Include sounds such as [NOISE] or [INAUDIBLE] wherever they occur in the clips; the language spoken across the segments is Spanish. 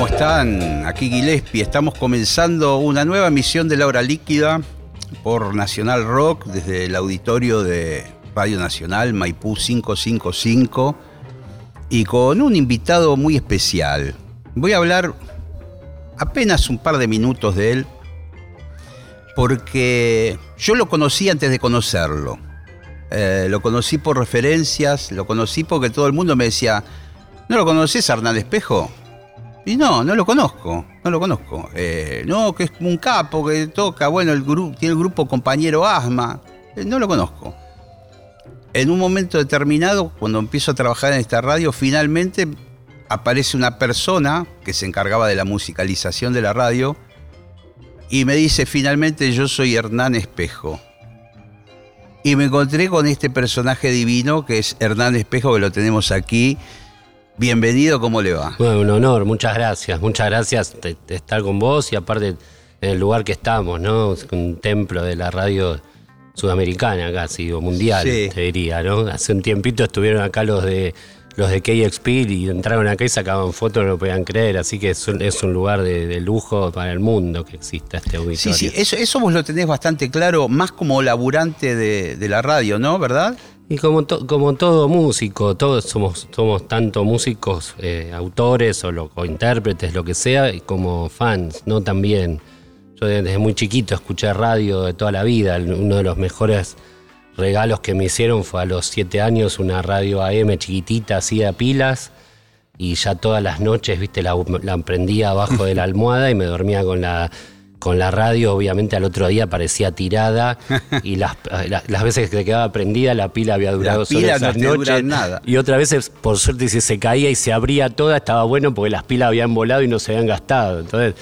¿Cómo están? Aquí Gillespie. Estamos comenzando una nueva emisión de La Hora Líquida por Nacional Rock desde el auditorio de Radio Nacional Maipú 555 y con un invitado muy especial. Voy a hablar apenas un par de minutos de él porque yo lo conocí antes de conocerlo. Eh, lo conocí por referencias, lo conocí porque todo el mundo me decía, ¿no lo conoces Hernán Espejo? Y no, no lo conozco, no lo conozco. Eh, no, que es un capo que toca, bueno, el grupo tiene el grupo compañero Asma. Eh, no lo conozco. En un momento determinado, cuando empiezo a trabajar en esta radio, finalmente aparece una persona que se encargaba de la musicalización de la radio y me dice finalmente yo soy Hernán Espejo. Y me encontré con este personaje divino que es Hernán Espejo, que lo tenemos aquí Bienvenido, ¿cómo le va? Bueno, un honor, muchas gracias, muchas gracias de, estar con vos y aparte en el lugar que estamos, ¿no? Un templo de la radio sudamericana casi, o mundial, te diría, ¿no? Hace un tiempito estuvieron acá los de los de KXP y entraron acá y sacaban fotos, no lo podían creer, así que es un, lugar de, lujo para el mundo que exista este auditorio. Sí, sí, eso, eso vos lo tenés bastante claro, más como laburante de, de la radio, ¿no? ¿Verdad? Y como, como todo músico, todos somos, somos tanto músicos, eh, autores o, lo, intérpretes, lo que sea, como fans, ¿no? También. Yo desde muy chiquito escuché radio de toda la vida. Uno de los mejores regalos que me hicieron fue a los siete años una radio AM chiquitita, así de pilas. Y ya todas las noches, viste, la, la prendía abajo de la [LAUGHS] almohada y me dormía con la con la radio, obviamente al otro día parecía tirada [LAUGHS] y las, las, veces que quedaba prendida la pila había durado la pila no noches. nada. Y otras veces, por suerte, si se caía y se abría toda, estaba bueno porque las pilas habían volado y no se habían gastado. Entonces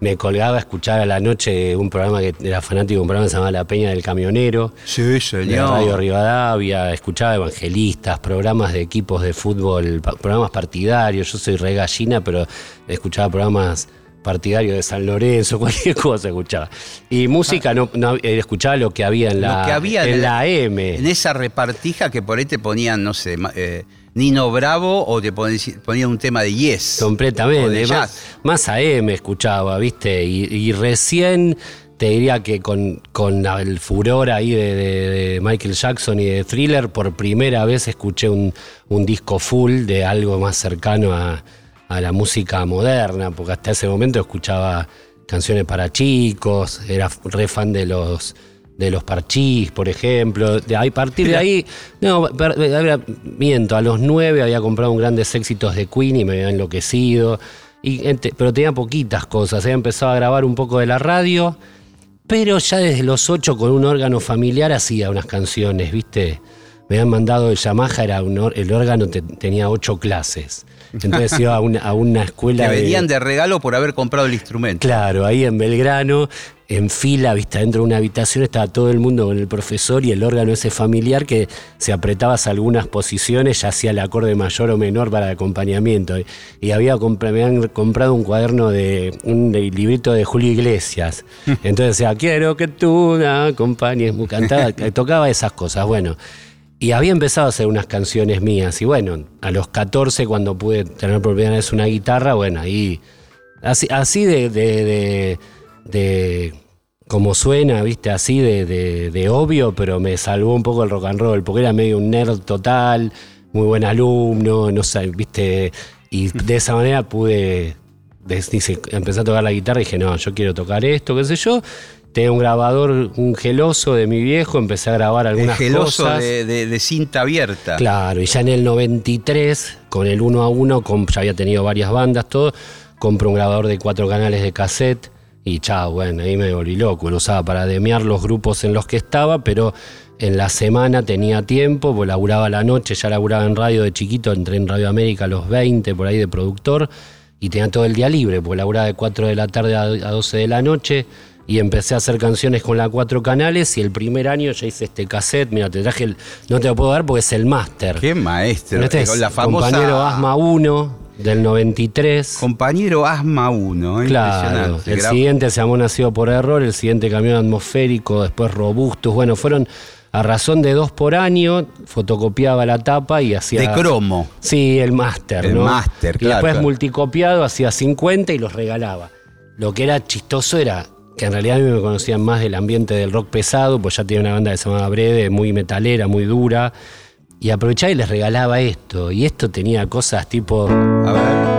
me colgaba a escuchar a la noche un programa que era fanático, un programa que se llamaba La Peña del Camionero. Sí, señor. De Radio Rivadavia, escuchaba evangelistas, programas de equipos de fútbol, programas partidarios. Yo soy re gallina, pero escuchaba programas partidario de San Lorenzo, [LAUGHS] cualquier cosa escuchaba. Y música no, eh, escuchaba lo que había en la, había en la M. En esa repartija que por ahí te ponían, no sé, eh, Nino Bravo o te ponían un tema de Yes. Completamente. Más, más AM escuchaba, ¿viste? Y, recién te diría que con, con el furor ahí de, Michael Jackson y de Thriller, por primera vez escuché un disco full de algo más cercano a a la música moderna, porque hasta ese momento escuchaba canciones para chicos, era re fan de los de los parchís, por ejemplo. De ahí, a partir de ahí, no, miento, a los nueve había comprado un grandes éxitos de Queen y me había enloquecido. Y, pero tenía poquitas cosas. Había empezado a grabar un poco de la radio, pero ya desde los ocho con un órgano familiar hacía unas canciones, ¿viste? Me habían mandado el Yamaha, era el órgano tenía ocho clases. Entonces iba a una, escuela. Que venían de... regalo por haber comprado el instrumento. Claro, ahí en Belgrano, en fila, vista dentro de una habitación, estaba todo el mundo con el profesor y el órgano ese familiar que se apretabas algunas posiciones, ya hacía el acorde mayor o menor para el acompañamiento. Y había me habían comprado un cuaderno de un librito de Julio Iglesias. [LAUGHS] Entonces decía, quiero que tú me acompañes, cantaba, tocaba esas cosas. Bueno. Y había empezado a hacer unas canciones mías. Y bueno, a los 14, cuando pude tener por primera una guitarra, bueno, ahí. Así, así de, de, de, como suena, viste, así de, de, obvio, pero me salvó un poco el rock and roll, porque era medio un nerd total, muy buen alumno, no sé, viste. Y de esa manera pude. empecé a tocar la guitarra y dije, no, yo quiero tocar esto, qué sé yo. Tenía un grabador, un geloso de mi viejo, empecé a grabar algunas el geloso cosas. De, de, cinta abierta. Claro, y ya en el 93, con el 1 a 1, ya había tenido varias bandas, todo, compro un grabador de cuatro canales de cassette Y chao, bueno, ahí me volví loco. Lo usaba para demear los grupos en los que estaba, pero en la semana tenía tiempo, pues laburaba la noche, ya laburaba en radio de chiquito, entré en Radio América a los 20, por ahí de productor, y tenía todo el día libre, pues laburaba de 4 de la tarde a 12 de la noche, y empecé a hacer canciones con la cuatro canales, y el primer año ya hice este cassette, mira, te traje el, no te lo puedo dar porque es el máster. Qué maestro, Este es la famosa... compañero Asma 1 del 93. Compañero Asma 1, ¿eh? Claro, el siguiente se llamó Nacido por Error, el siguiente Camión Atmosférico, después Robustus. Bueno, fueron a razón de dos por año, fotocopiaba la tapa y hacía. De cromo. Sí, el máster, El ¿no? máster, Y claro, después claro. multicopiado, hacía 50 y los regalaba. Lo que era chistoso era que en realidad a mí me conocían más del ambiente del rock pesado, pues ya tenía una banda que se llamaba Breve, muy metalera, muy dura. Y aprovechaba y les regalaba esto. Y esto tenía cosas tipo. A ver.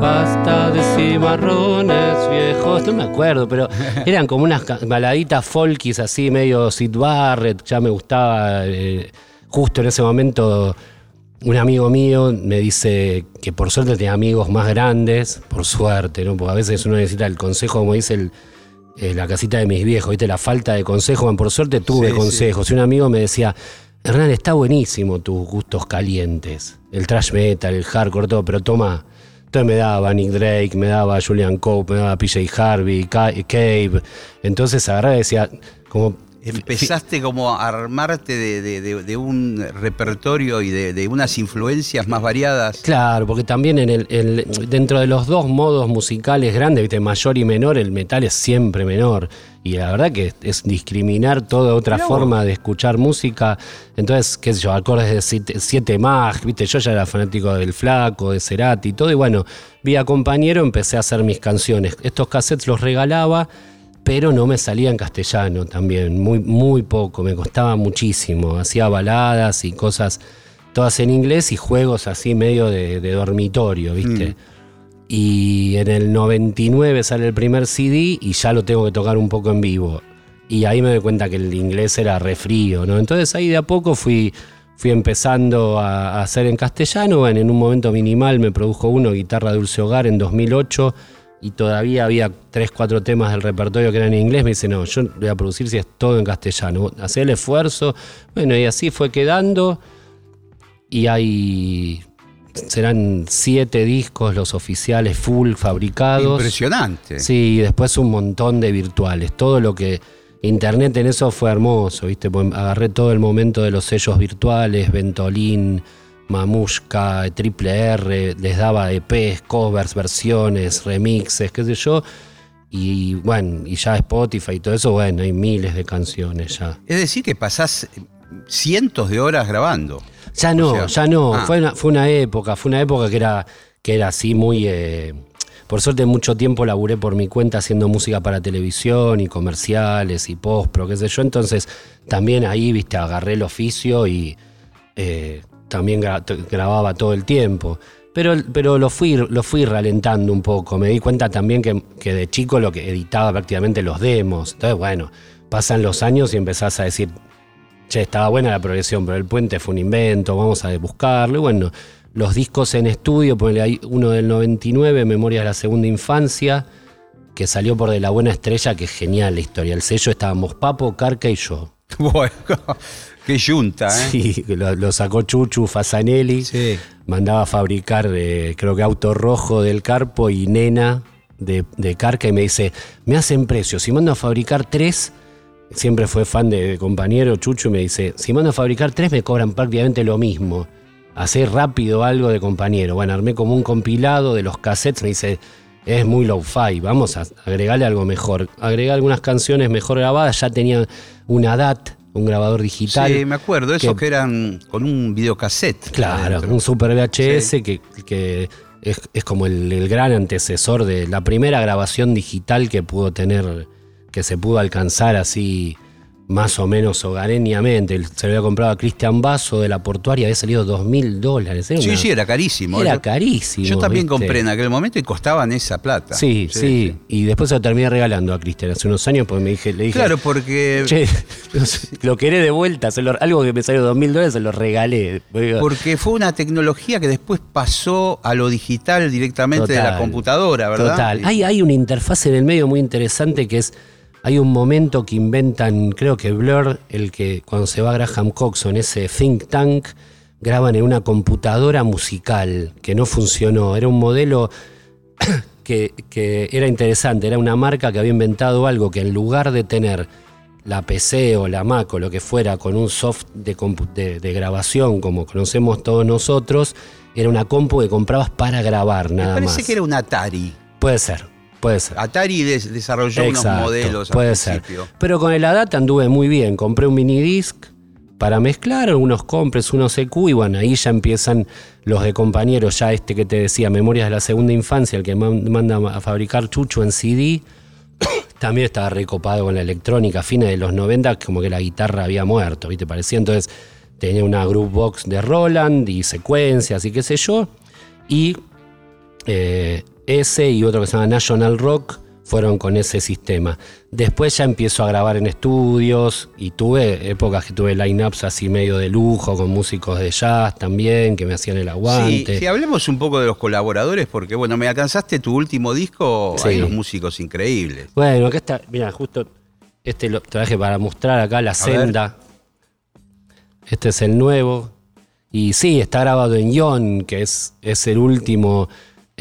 Basta de cimarrones viejos, no me acuerdo, pero eran como unas baladitas folkis así, medio Sid Barrett, ya me gustaba. eh, justo en ese momento, un amigo mío me dice que por suerte tenía amigos más grandes, por suerte, ¿no? Porque a veces uno necesita el consejo, como dice el, eh, la casita de mis viejos, ¿viste? La falta de consejo. Bueno, por suerte tuve Sí, sí. consejos. Y un amigo me decía, Hernán, está buenísimo tus gustos calientes. El trash metal, el hardcore, todo, pero toma. Entonces me daba Nick Drake, me daba Julian Cope, me daba PJ Harvey, Ca- Cave. Entonces agarraba y decía, como Empezaste como a armarte de, de- de- de un repertorio y de, de unas influencias más variadas. Claro, porque también en el, el- dentro de los dos modos musicales grandes, ¿viste? mayor y menor, el metal es siempre menor. Y la verdad que es discriminar toda otra Mirá vos. forma de escuchar música. Entonces, qué sé yo, acordes de siete, siete mag, ¿viste? Yo ya era fanático del Flaco, de Cerati y todo. Y bueno, vía compañero empecé a hacer mis canciones. Estos cassettes los regalaba, pero no me salía en castellano también, muy, muy poco, me costaba muchísimo. Hacía baladas y cosas todas en inglés y juegos así medio de, de dormitorio, ¿viste? Y en el 99 sale el primer CD y ya lo tengo que tocar un poco en vivo. Y ahí me doy cuenta que el inglés era re frío, ¿no? Entonces ahí de a poco fui, fui empezando a, a hacer en castellano. Bueno, en un momento minimal me produjo uno, Guitarra Dulce Hogar, en 2008. Y todavía había tres, cuatro temas del repertorio que eran en inglés. Me dice, no, yo voy a producir si es todo en castellano. Hacé el esfuerzo. Bueno, y así fue quedando. Y hay. Serán siete discos, los oficiales, full, fabricados. Impresionante. Sí, y después un montón de virtuales. Todo lo que. Internet en eso fue hermoso, ¿viste? Agarré todo el momento de los sellos virtuales, Ventolin, Mamushka, Triple R, les daba EPs, covers, versiones, remixes, qué sé yo. Y bueno, y ya Spotify y todo eso, bueno, hay miles de canciones ya. Es decir, que pasás cientos de horas grabando. Ya no, O sea, ya no. ah. Fue, una, fue una época, fue una época que era, que era así muy. eh, por suerte, mucho tiempo laburé por mi cuenta haciendo música para televisión y comerciales y postpro, qué sé yo. Entonces, también ahí, viste, agarré el oficio y eh, también grababa todo el tiempo. Pero, pero lo, fui, lo fui ralentando un poco. Me di cuenta también que, que de chico lo que editaba prácticamente los demos. Entonces, bueno, pasan los años y empezás a decir, che, estaba buena la progresión, pero el puente fue un invento, vamos a buscarlo. Y bueno, los discos en estudio, ponele ahí uno del 99, Memorias de la Segunda Infancia, que salió por De la Buena Estrella, que es genial la historia. El sello estábamos Papo, Carca y yo. [LAUGHS] Bueno, qué yunta, ¿eh? Sí, lo, lo sacó Chuchu Fasanelli. Sí. Mandaba a fabricar, eh, creo que auto rojo del Carpo y nena de, de Carca y me dice, me hacen precios, si mando a fabricar tres, siempre fue fan de, de compañero Chucho y me dice, si mando a fabricar tres me cobran prácticamente lo mismo. Hacer rápido algo de compañero. Bueno, armé como un compilado de los cassettes, me dice, es muy low-fi, vamos a agregarle algo mejor. Agregué algunas canciones mejor grabadas, ya tenía una DAT, un grabador digital. Sí, me acuerdo, esos que- que, eran con un videocassette. Claro, adentro. un Super VHS Sí. que, que es, es como el, el gran antecesor de la primera grabación digital que pudo tener, que se pudo alcanzar así más o menos hogareñamente. Se lo había comprado a Cristian Basso de la portuaria, había salido dos mil dólares. Sí, una- sí, era carísimo. Era Yo- carísimo. Yo también ¿viste? compré en aquel momento y costaban esa plata. Sí, sí, Y después se lo terminé regalando a Cristian hace unos años porque me dije, le dije, Claro, porque, che, [LAUGHS] lo queré de vuelta, se lo- algo que me salió dos mil dólares se lo regalé. porque fue una tecnología que después pasó a lo digital directamente de la computadora, ¿verdad? Total. Hay, hay una interfaz en el medio muy interesante que es. Hay un momento que inventan, creo que Blur, el que cuando se va Graham Coxon, ese think tank, graban en una computadora musical que no funcionó. Era un modelo [COUGHS] que, que era interesante, era una marca que había inventado algo que en lugar de tener la PC o la Mac o lo que fuera con un soft de, de- de grabación como conocemos todos nosotros, era una compu que comprabas para grabar Me nada parece más. que era un Atari. Puede ser, puede ser. Atari des- desarrolló Exacto, unos modelos puede al ser. principio. Pero con el ADAT anduve muy bien. Compré un minidisc para mezclar, unos compres, unos EQ, y bueno, ahí ya empiezan los de compañeros, ya este que te decía, Memorias de la Segunda Infancia, el que man- manda a fabricar Chucho en CD. [COUGHS] También estaba recopado con la electrónica, fines de los 90, como que la guitarra había muerto, ¿viste? Parecía entonces, tenía una group box de Roland y secuencias y qué sé yo. Y eh, ese y otro que se llama National Rock fueron con ese sistema. Después ya empiezo a grabar en estudios y tuve épocas que tuve line-ups así medio de lujo con músicos de jazz también que me hacían el aguante. sí, hablemos un poco de los colaboradores, porque bueno, me alcanzaste tu último disco, Sí. hay unos músicos increíbles. Bueno, acá está, mira, justo este lo traje para mostrar acá la senda. Este es el nuevo. Y sí, está grabado en Ion, que es, es el último,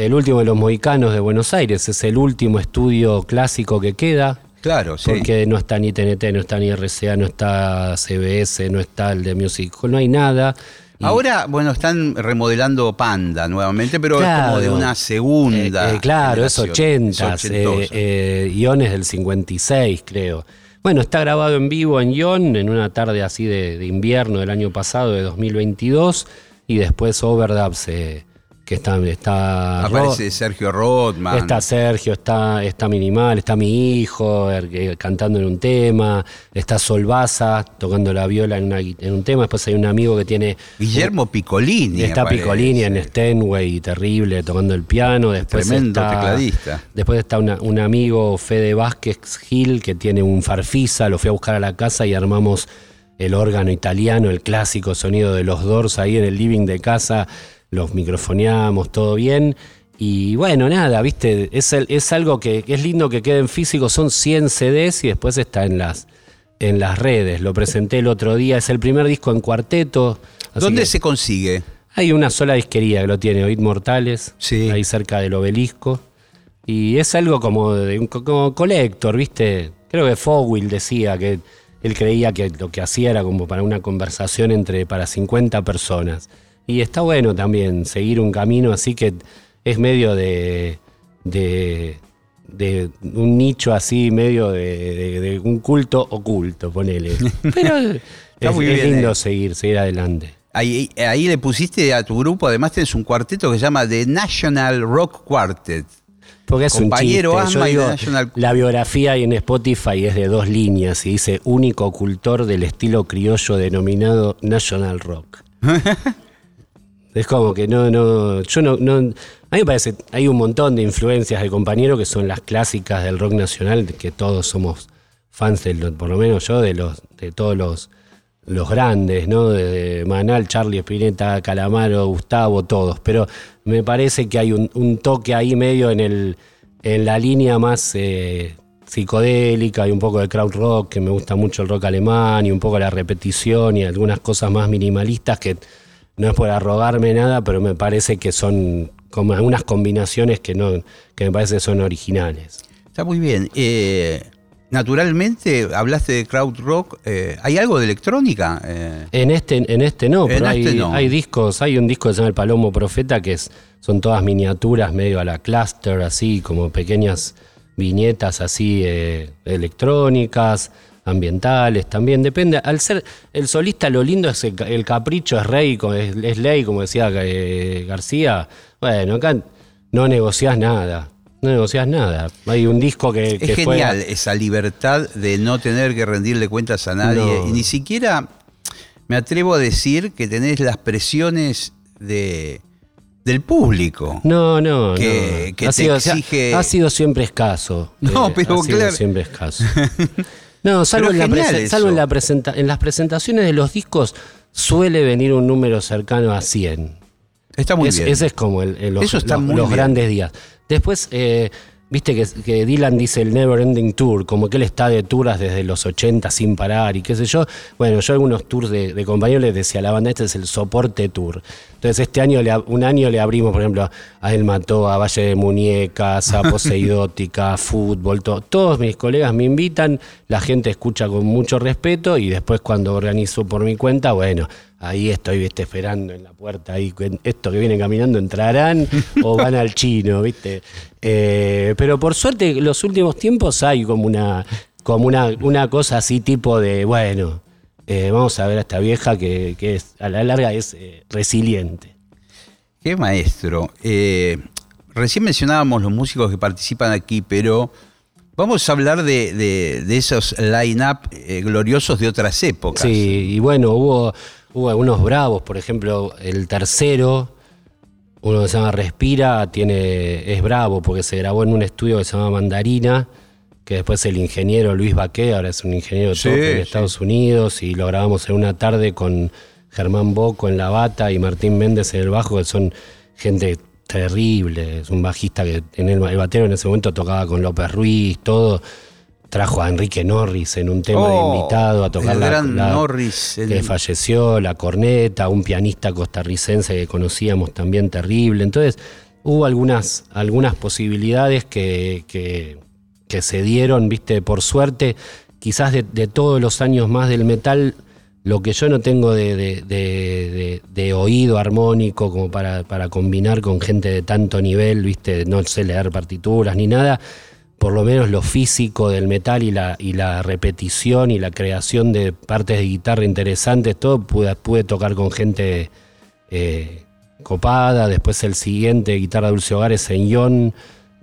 el último de los mohicanos de Buenos Aires. Es el último estudio clásico que queda. Claro, sí. Porque no está ni TNT, no está ni RCA, no está CBS, no está el de Music Hall, no hay nada. Y- Ahora, bueno, están remodelando Panda nuevamente, pero es como de una segunda. Eh, eh, claro, es generación, 80, es ochentosa. eh, Ion es del 56, creo. Bueno, está grabado en vivo en Ion en una tarde así de, de invierno del año pasado, de 2022, y después Overdubs, eh, que está... está Aparece Sergio Rothman. Está Sergio, está, está Minimal, está mi hijo er- eh, cantando en un tema, está Solvaza tocando la viola en, una gui- en un tema, después hay un amigo que tiene... Guillermo Piccolini. Está aparece. Piccolini en Stenway, terrible, tocando el piano. Después Tremendo está, tecladista. Después está una- un amigo, Fede Vázquez Gil, que tiene un farfisa. Lo fui a buscar a la casa y armamos el órgano italiano, el clásico sonido de los Doors ahí en el living de casa. Los microfoneamos, todo bien. Y bueno, nada, viste, es, el- es algo que, que es lindo que quede en físico. Son 100 CDs y después está en las, en las redes. Lo presenté el otro día. Es el primer disco en cuarteto. ¿Dónde se consigue? hay una sola disquería que lo tiene, Oíd Mortales, Sí. ahí cerca del obelisco. Y es algo como de un co- como collector, ¿viste? Creo que Fogwill decía que él creía que lo que hacía era como para una conversación entre para 50 personas. Y está bueno también seguir un camino así que es medio de, de, de un nicho así, medio de, de- de un culto oculto, ponele. [LAUGHS] Pero es, muy es bien, lindo eh. seguir, seguir adelante. Ahí, ahí le pusiste a tu grupo, además tenés un cuarteto que se llama The National Rock Quartet. Porque es Compañero un chiste. Y digo, National- la biografía en Spotify es de dos líneas y dice único cultor del estilo criollo denominado National Rock. [LAUGHS] es como que no, no, yo no, no, a mí me parece, hay un montón de influencias de compañero que son las clásicas del rock nacional, que todos somos fans, de por lo menos yo, de los, de todos los, los grandes, ¿no? De Manal, Charlie Spinetta, Calamaro, Gustavo, todos. Pero me parece que hay un, un toque ahí medio en el en la línea más eh, psicodélica y un poco de crowd rock, que me gusta mucho el rock alemán y un poco la repetición y algunas cosas más minimalistas que no es por arrogarme nada, pero me parece que son como algunas combinaciones que no que me parece que son originales. Está muy bien. Eh, naturalmente, hablaste de crowd rock. eh, ¿Hay algo de electrónica? Eh, En este, en este no, En pero hay, este no. hay discos, hay un disco que se llama El Palomo Profeta, que es, son todas miniaturas medio a la cluster, así como pequeñas viñetas así eh, electrónicas, ambientales también, depende. Al ser el solista lo lindo es el, ca- el capricho, es rey, es, es ley, como decía eh, García. Bueno, acá no negociás nada. no negociás nada. Hay un disco que, Es que fue- genial esa libertad de no tener que rendirle cuentas a nadie. No. Y ni siquiera me atrevo a decir que tenés las presiones de, del público. No, no, que- no. que ha, te sido, exige- ha sido siempre escaso. Eh, No, pero ha sido claro. siempre escaso. [LAUGHS] No, salvo, en, la salvo en, la presenta- en las presentaciones de los discos suele venir un número cercano a 100. Está muy Es- bien. Ese es como el, el- los, los- los grandes días. Después, eh, viste que, que Dylan dice el Never Ending Tour, como que él está de tours desde los 80 sin parar y qué sé yo. Bueno, yo algunos tours de, compañeros les decía la banda, este es el soporte tour. Entonces este año, le un año le abrimos, por ejemplo, a él mató a Valle de Muñecas, a Poseidótica, a [LAUGHS] Fútbol, to- todos mis colegas me invitan, la gente escucha con mucho respeto y después cuando organizo por mi cuenta, bueno, ahí estoy, viste, esperando en la puerta, ahí estos que vienen caminando entrarán [LAUGHS] o van al chino, viste. Eh, pero por suerte, los últimos tiempos hay como una, como una, una cosa así tipo de, bueno, eh, vamos a ver a esta vieja que, que es, a la larga es eh, resiliente. Qué maestro. Recién mencionábamos los músicos que participan aquí, pero vamos a hablar de, de- de esos line-up gloriosos de otras épocas. Sí, y bueno, hubo, hubo algunos bravos, por ejemplo, el tercero, uno que se llama Respira, tiene, es bravo porque se grabó en un estudio que se llama Mandarina, que después el ingeniero Luis Baqué, ahora es un ingeniero de Sí, toque en sí. Estados Unidos, y lo grabamos en una tarde con Germán Boco en la bata y Martín Méndez en el bajo, que son gente terrible, es un bajista que en el, el batero en ese momento tocaba con López Ruiz, todo. Trajo a Enrique Norris en un tema de Oh, invitado a tocar el la, gran la- Norris, el- que falleció, la corneta, un pianista costarricense que conocíamos también terrible. Entonces, hubo algunas, algunas posibilidades que, que- que se dieron, viste, por suerte, quizás de, de todos los años más del metal, lo que yo no tengo de- de oído armónico como para, para combinar con gente de tanto nivel, viste, no sé leer partituras ni nada, por lo menos lo físico del metal y la, repetición y la creación de partes de guitarra interesantes, todo pude, tocar con gente eh, copada. Después el siguiente, Guitarra Dulce Hogares en Ion,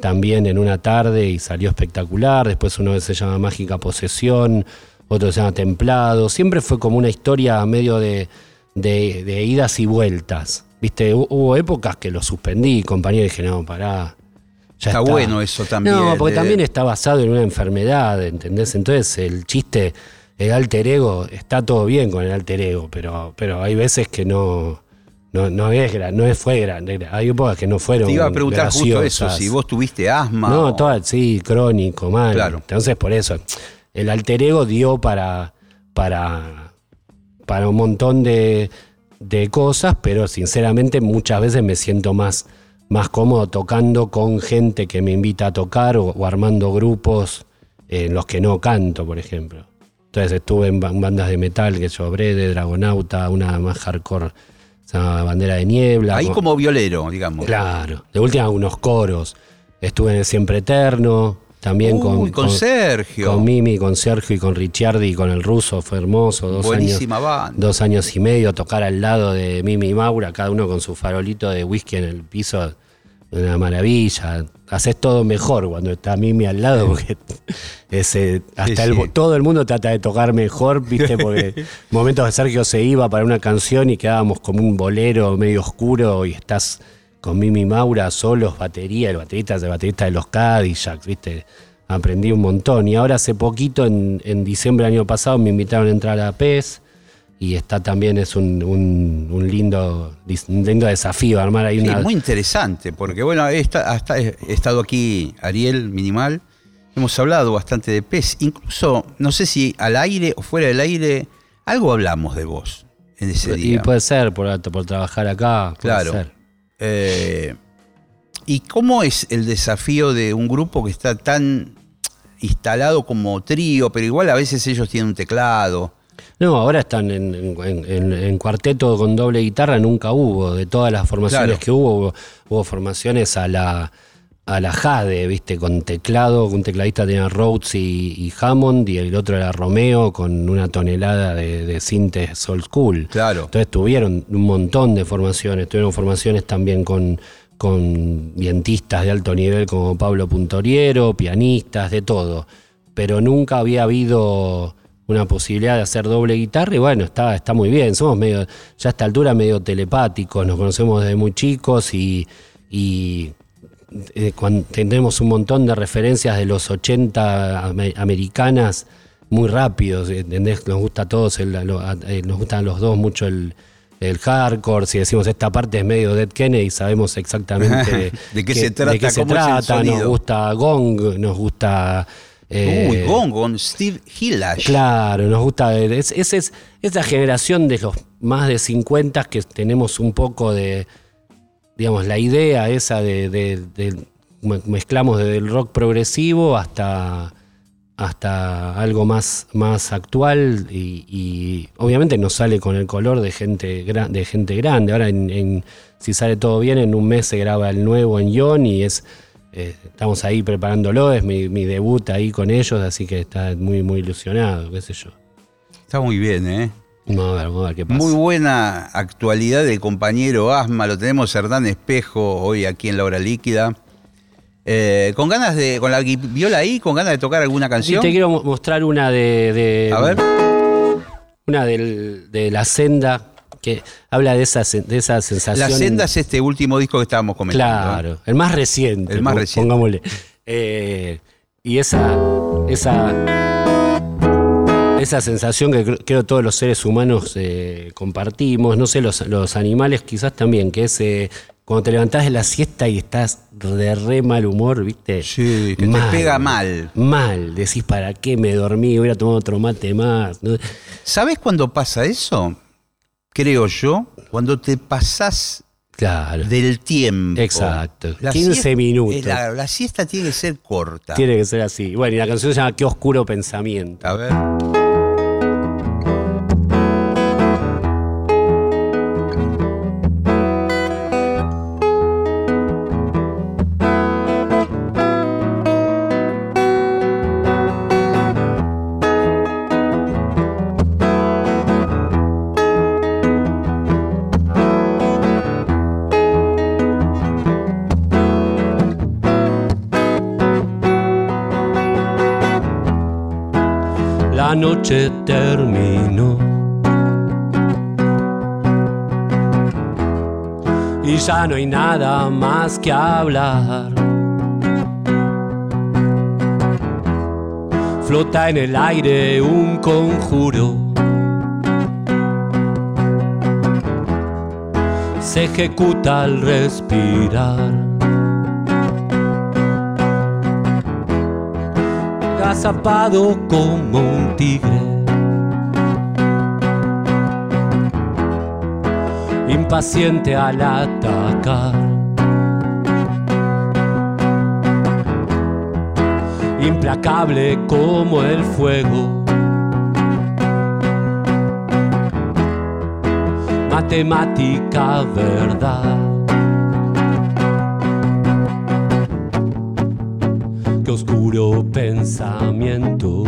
también en una tarde y salió espectacular. Después uno que se llama Mágica Posesión, otro se llama Templado. Siempre fue como una historia a medio de, idas y vueltas. Viste, Hu- hubo épocas que lo suspendí, compañero, y dije, no, pará. Ya Está bueno eso también, No, porque de- también está basado en una enfermedad, ¿entendés? Entonces el chiste, el alter ego, está todo bien con el alter ego, pero, pero hay veces que no, no, no es no es- fue grande. Hay épocas que no fueron Te iba a preguntar justo eso, graciosas. si vos tuviste asma. No, o- todas, sí, crónico, mal. Claro. Entonces, por eso, el alter ego dio para, para, para un montón de, de cosas, pero sinceramente muchas veces me siento más, más cómodo tocando con gente que me invita a tocar o, o armando grupos en los que no canto, por ejemplo. Entonces estuve en ba- bandas de metal, que yo, Brede, Dragonauta, una más hardcore, se llama Bandera de Niebla. Ahí con- como violero, digamos. Claro, de última algunos coros. Estuve en el Siempre Eterno, también Uy, con, con Sergio. Con Mimi, con Sergio y con Ricciardi y con el ruso, fue hermoso. Dos Buenísima años, banda. Dos años y medio, tocar al lado de Mimi y Maura, cada uno con su farolito de whisky en el piso. Una maravilla. Haces todo mejor cuando está Mimi al lado, porque ese, hasta Sí, el- todo el mundo trata de tocar mejor, ¿viste? Porque [LAUGHS] momentos que Sergio se iba para una canción y quedábamos como un bolero medio oscuro y estás con Mimi Maura, solos, batería, el baterista es el baterista de los Cadillacs, ¿viste? Aprendí un montón. Y ahora hace poquito, en, en diciembre del año pasado, me invitaron a entrar a PES y está también, es un, un- un lindo, un lindo desafío armar ahí Sí, una... muy interesante, porque bueno, esta- hasta he estado aquí Ariel Minimal, hemos hablado bastante de pez, incluso no sé si al aire o fuera del aire, algo hablamos de vos en ese y día. puede ser por, por trabajar acá. puede Claro. ser. Eh, ¿Y cómo es el desafío de un grupo que está tan instalado como trío, pero igual a veces ellos tienen un teclado? No, ahora están en, en- en- en cuarteto con doble guitarra, nunca hubo. De todas las formaciones Claro. que hubo, hubo, hubo formaciones a la, a la Jade, ¿viste? Con teclado, un tecladista tenía Rhodes y, y Hammond, y el otro era Romeo con una tonelada de, de sintes old school. Claro. Entonces tuvieron un montón de formaciones, tuvieron formaciones también con, con vientistas de alto nivel como Pablo Puntoriero, pianistas, de todo. Pero nunca había habido una posibilidad de hacer doble guitarra y bueno, está, está muy bien. Somos medio, ya a esta altura medio telepáticos, nos conocemos desde muy chicos y, y eh, cuando tenemos un montón de referencias de los 80 ame- americanas muy rápidos, ¿entendés? Nos gusta a todos, el- lo- a- eh, nos gustan los dos mucho el, el hardcore, si decimos esta parte es medio Dead Kennedy, sabemos exactamente [LAUGHS] ¿De qué se trata? de qué se ¿Cómo es el trata, nos gusta Gong, nos gusta... eh, Uy, Gong con Steve Hillash. Claro, nos gusta. Es, es, es, es la generación de los más de 50 que tenemos un poco de, digamos, la idea esa de, de- de- me- mezclamos desde el rock progresivo hasta, hasta algo más, más actual y, obviamente nos sale con el color de gente, de gente grande. Ahora, en- si sale todo bien, en un mes se graba el nuevo en Yon y es... eh, estamos ahí preparándolo, es mi, mi debut ahí con ellos, así que está muy, muy ilusionado, qué sé yo. Está muy bien, ¿eh? Vamos a ver, vamos a ver qué pasa. Muy buena actualidad del compañero Asma, lo tenemos Hernán Espejo hoy aquí en La Hora Líquida. Eh, con ganas de, con la viola ahí, con ganas de tocar alguna Sí, canción. te quiero mo- mostrar una de, de- A ver. una del- de la senda que habla de esa, de esa sensación. La senda es este último disco que estábamos comentando. ¿eh? Claro, el más reciente. El más reciente. Pongámosle. Eh, y esa, esa, esa sensación que cre- creo todos los seres humanos eh, compartimos, no sé, los, los animales quizás también, que es eh, cuando te levantás de la siesta y estás de re mal humor, ¿viste? Sí, que te pega mal. Mal, decís, ¿para qué me dormí? Hubiera tomado otro mate más. ¿Sabes cuándo pasa eso? Creo yo, cuando te pasás Claro. del tiempo. Exacto. 15 siesta- minutos. eh, La, la siesta tiene que ser corta. Tiene que ser así. Bueno, y la canción se llama Qué oscuro pensamiento. A ver. La noche terminó. Y ya no hay nada más que hablar. Flota en el aire un conjuro. Se ejecuta al respirar. Agazapado como un tigre. Impaciente al atacar. Implacable como el fuego. Matemática verdad. Pensamiento.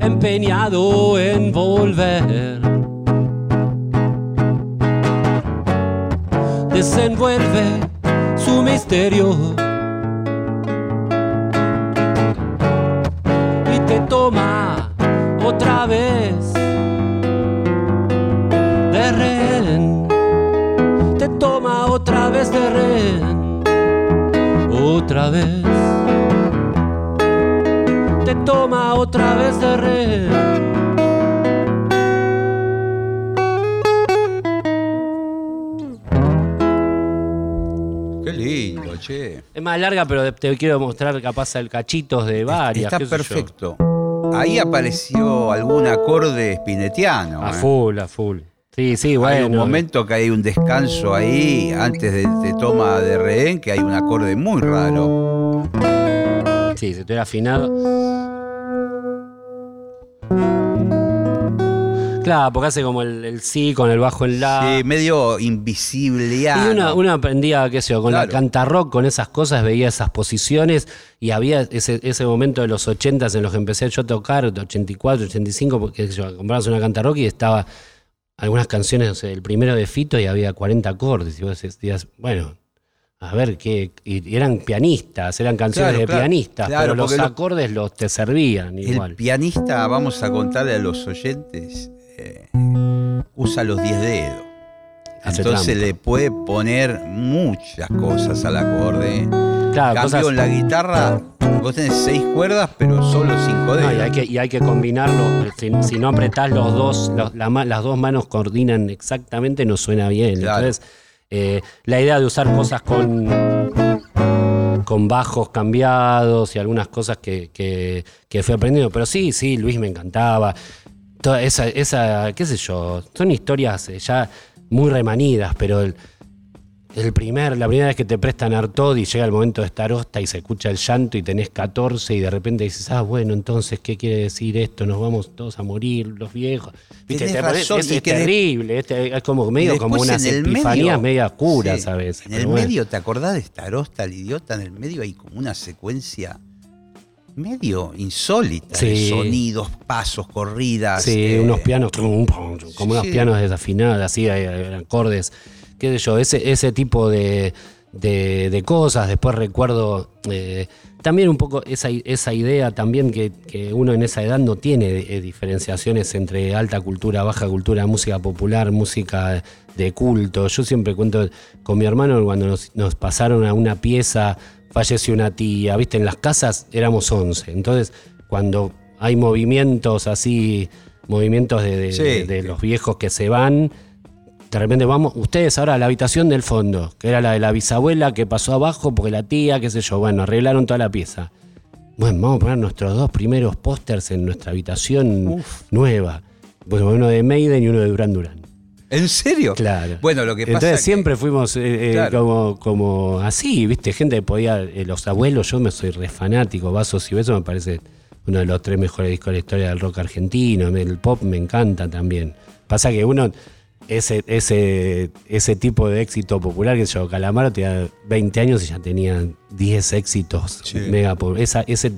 Empeñado en volver. Larga, pero te quiero mostrar capaz el cachitos de varias. Está perfecto. Ahí apareció algún acorde spinetiano. A ¿eh? full, a full. Sí, sí, bueno. Hay un momento que hay un descanso ahí, antes de, de toma de rehén, que hay un acorde muy raro. Sí, si estuviera afinado. Claro, porque hace como el, el sí con el bajo en la. Sí, medio invisible. Y una, uno aprendía, qué sé yo, con la Claro. cantarrock, con esas cosas, veía esas posiciones y había ese, ese momento de los 80 en los que empecé yo a tocar, 84, 85, porque yo, comprabas una cantarrock y estaba algunas canciones, no sé, el primero de Fito y había 40 acordes. Y vos decías, bueno, a ver qué. Y eran pianistas, eran canciones Claro, de claro, pianistas, claro, pero los acordes los te servían igual. El pianista, vamos a contarle a los oyentes, eh, usa los 10 dedos. Hace Entonces trampa. le puede poner muchas cosas al acorde. Claro, Cambio cosas- en la guitarra, vos tenés seis cuerdas, pero solo cinco dedos. No, y, hay que, y hay que combinarlo. Si, si no apretás los dos, los- la ma- las dos manos coordinan exactamente, no suena bien. Claro. Entonces, eh, la idea de usar cosas con, con bajos cambiados y algunas cosas que, que, que fui aprendiendo. Pero sí, sí, Luis me encantaba. Toda esa, esa, qué sé yo, son historias eh, ya muy remanidas, pero el, el primer, la primera vez que te prestan Artod y llega el momento de estar hosta y se escucha el llanto y tenés 14 y de repente dices, ah, bueno, entonces, ¿qué quiere decir esto? Nos vamos todos a morir, los viejos. Tenés Te razón, es, y es que de- terrible, es, como medio como unas epifanías medio- media oscuras sí, a veces. En el bueno. medio, ¿te acordás de Starosta, el idiota? En el medio hay como una secuencia medio insólita Sí. sonidos, pasos, corridas. Sí, eh, unos pianos, trum, pum, como unos pianos desafinados, así, acordes, qué sé yo, ese, ese tipo de, de- de cosas. Después recuerdo eh, también un poco esa, esa idea también que, que uno en esa edad no tiene eh, diferenciaciones entre alta cultura, baja cultura, música popular, música de culto. Yo siempre cuento con mi hermano cuando nos, nos pasaron a una pieza, falleció una tía, viste, en las casas éramos 11. Entonces, cuando hay movimientos así, movimientos de, de- Sí. de- de los viejos que se van, de repente vamos, ustedes ahora a la habitación del fondo, que era la de la bisabuela que pasó abajo porque la tía, qué sé yo, bueno, arreglaron toda la pieza. Bueno, vamos a poner nuestros dos primeros pósters en nuestra habitación Uf. nueva. Pues uno de Maiden y uno de Duran Duran. ¿En serio? Claro. Bueno, lo que pasa Entonces que- siempre fuimos eh, eh, Claro. como, como así, ¿viste? Gente que podía, eh, los abuelos, yo me soy re fanático, Vasos y Besos me parece uno de los tres mejores discos de la historia del rock argentino, el pop me encanta también. Pasa que uno, ese, ese, ese tipo de éxito popular, que yo, Calamaro tenía 20 años y ya tenía 10 éxitos Sí. mega pop- esa, ese,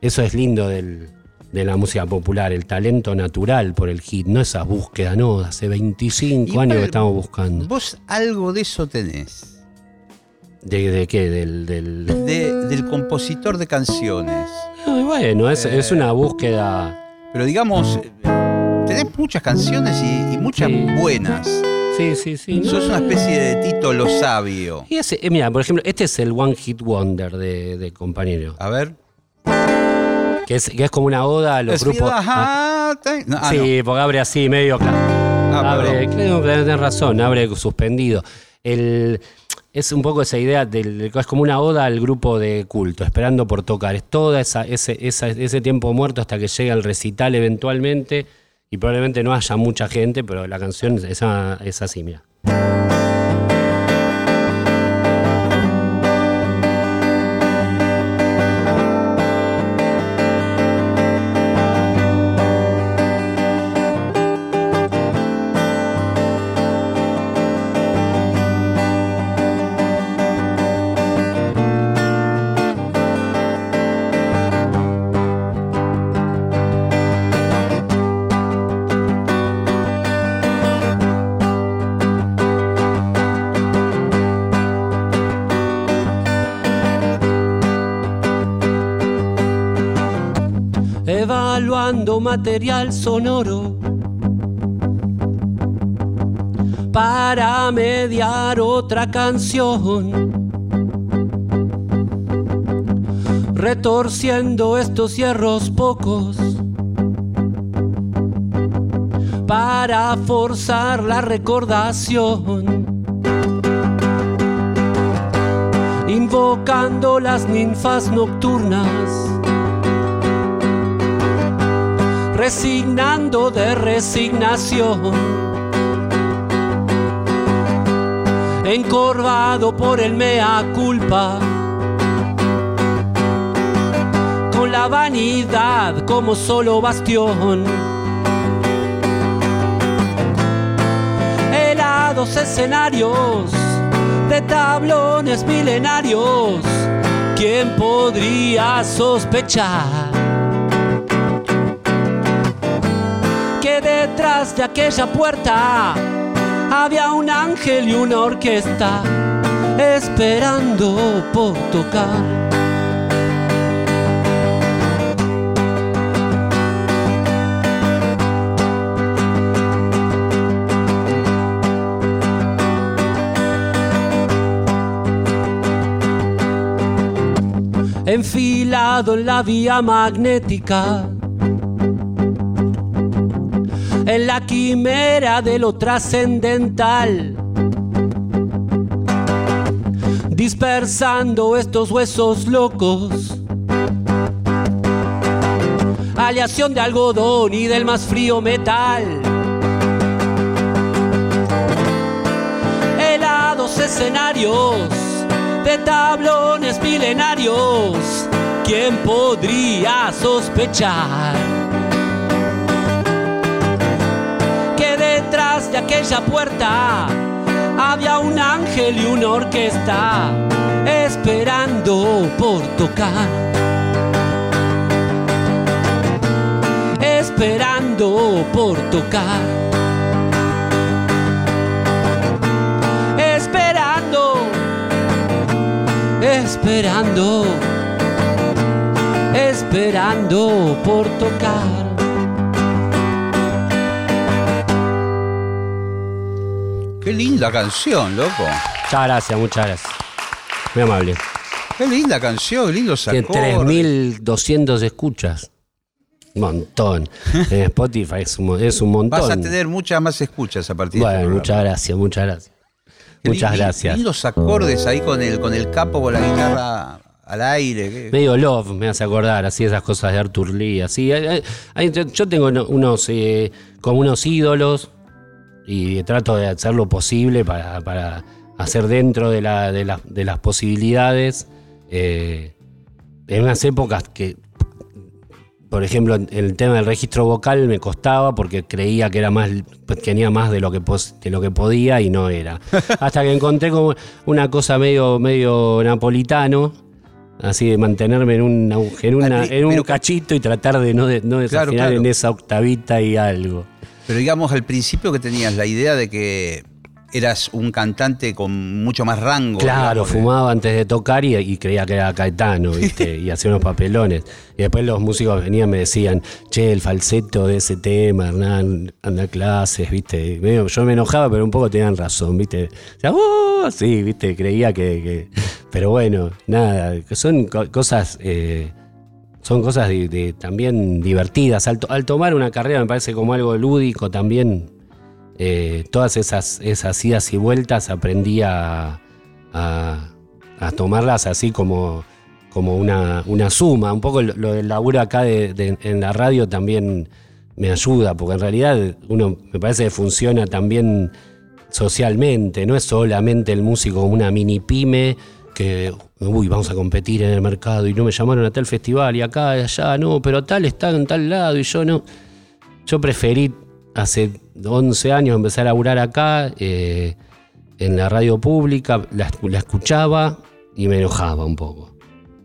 Eso es lindo del, de la música popular, el talento natural por el hit, no esa búsqueda, no, hace 25 Igual, años que estamos buscando. Vos algo de eso tenés. ¿De, de qué? Del, del... de- del compositor de canciones. No, bueno, es, es Eh. una búsqueda. Pero digamos, eh, tenés muchas canciones y, y muchas Sí. buenas. Sí, sí, sí. no. Sos una especie de Tito lo sabio. Y ese, eh, mira, por ejemplo, este es el One Hit Wonder de, de compañero. A ver. Que es, que es como una oda a los Es grupos. ah, no, ah, sí, porque abre así, medio claro. Ah, abre, creo que tenés razón, abre suspendido. El, es un poco esa idea del es como una oda al grupo de culto, esperando por tocar. Es toda esa, ese, esa- ese tiempo muerto hasta que llega el recital eventualmente. Y probablemente no haya mucha gente, pero la canción es, es así, mira. Material sonoro para mediar otra canción. Retorciendo estos hierros pocos para forzar la recordación. Invocando las ninfas nocturnas resignando de resignación. Encorvado por el mea culpa, con la vanidad como solo bastión. Helados escenarios de tablones milenarios, ¿quién podría sospechar? Detrás de aquella puerta había un ángel y una orquesta esperando por tocar. enfilado en la vía magnética, en la quimera de lo trascendental, dispersando estos huesos locos. Aleación de algodón y del más frío metal. Helados escenarios de tablones milenarios, ¿quién podría sospechar de aquella puerta había un ángel y una orquesta esperando por tocar? Esperando por tocar. esperando, esperando por tocar. Qué linda canción, loco. Muchas gracias, muchas gracias. Muy amable. Qué linda canción, qué lindo Tiene 3.200 escuchas. Montón. En Spotify es un, es un montón. Vas a tener muchas más escuchas a partir de Bueno, muchas gracias, muchas gracias. Muchas gracias. los acordes ahí con el, con el capo, con la guitarra al aire. Medio love, me hace acordar, así esas cosas de Arthur Lee, así. yo tengo unos, eh, como unos ídolos y trato de hacer lo posible para, hacer dentro de, las posibilidades. Eh, en unas épocas que por ejemplo, el tema del registro vocal me costaba porque creía que era más, tenía más de lo que, de lo que podía y no era. [LAUGHS] Hasta que encontré como una cosa medio, medio napolitano, así de mantenerme en un, en, un cachito y tratar de no, de, no desafinar en esa octavita y algo. Pero digamos al principio que tenías la idea de que eras un cantante con mucho más rango. Claro, fumaba antes de tocar y, creía que era Caetano, [LAUGHS] ¿viste? y hacía unos papelones. Y después los músicos venían y me decían, che, el falseto de ese tema, Hernán, anda a clases, ¿viste? yo me enojaba, pero un poco tenían razón, ¿viste? O sea, ¡oh! Sí, ¿viste? Creía que, Pero bueno, nada, son cosas... Eh, son cosas también divertidas. al tomar una carrera me parece como algo lúdico también eh, todas esas, esas idas y vueltas aprendí a, tomarlas así como, como una, una, suma. Un poco lo, del laburo acá en la radio también me ayuda, porque en realidad uno me parece que funciona también socialmente, no es solamente el músico como una mini pyme que, uy, vamos a competir en el mercado y no me llamaron a tal festival y acá y allá, no, pero tal está en tal lado y yo no. Yo preferí hace 11 años empecé a laburar acá, eh, en la radio pública, la, escuchaba y me enojaba un poco.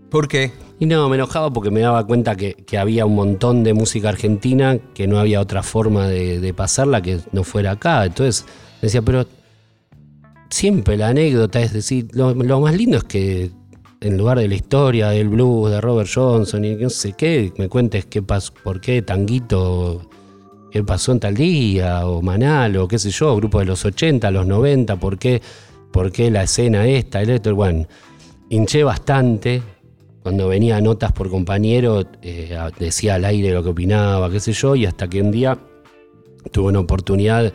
¿Por qué? Y no, me enojaba porque me daba cuenta que, había un montón de música argentina, que no había otra forma de, pasarla que no fuera acá. Entonces decía, pero siempre la anécdota es decir, lo, más lindo es que en lugar de la historia del blues de Robert Johnson y no sé qué, me cuentes qué pasó, por qué Tanguito qué pasó en tal día, o Manal, o qué sé yo, grupo de los 80, los 90, por qué, por qué la escena esta, el otro. Bueno, hinché bastante. Cuando venía notas por compañero, eh, decía al aire lo que opinaba, qué sé yo, y hasta que un día tuve una oportunidad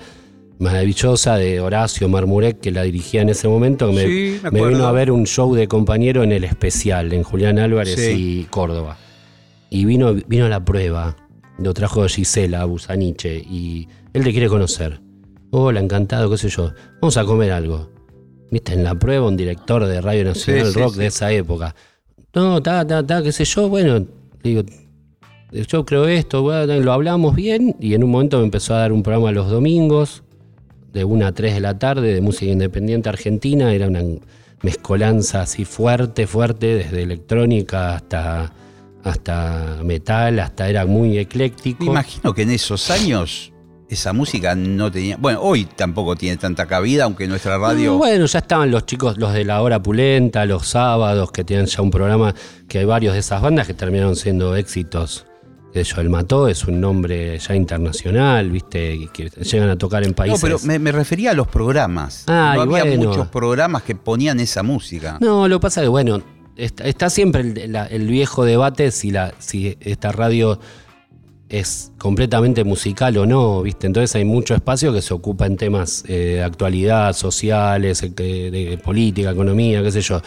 maravillosa de Horacio Marmurek, que la dirigía en ese momento, que me, vino a ver un show de compañero en el especial, en Julián Álvarez y Córdoba. Y vino, vino la prueba lo trajo Gisela Busaniche y él te quiere conocer. Hola, encantado, qué sé yo. Vamos a comer algo. Viste, en la prueba un director de Radio Nacional Rock de esa época. No, ta, ta, ta, qué sé yo. Bueno, digo, yo creo esto, lo hablamos bien y en un momento me empezó a dar un programa los domingos de 1 a 3 de la tarde de música independiente argentina. Era una mezcolanza así fuerte, fuerte, desde electrónica hasta hasta metal, hasta era muy ecléctico. Me imagino que en esos años esa música no tenía. Bueno, hoy tampoco tiene tanta cabida, aunque nuestra radio. Bueno, ya estaban los chicos, los de la hora pulenta, los sábados, que tienen ya un programa, que hay varios de esas bandas que terminaron siendo éxitos. El Mató es un nombre ya internacional, ¿viste? Que llegan a tocar en países. No, pero me, refería a los programas. Ah, no había bueno. muchos programas que ponían esa música. No, lo que pasa es que, bueno, está, está siempre el, la- el viejo debate si, la, si esta radio es completamente musical o no, ¿viste? Entonces hay mucho espacio que se ocupa en temas eh, de actualidad, sociales, eh, de, de política, economía, qué sé yo.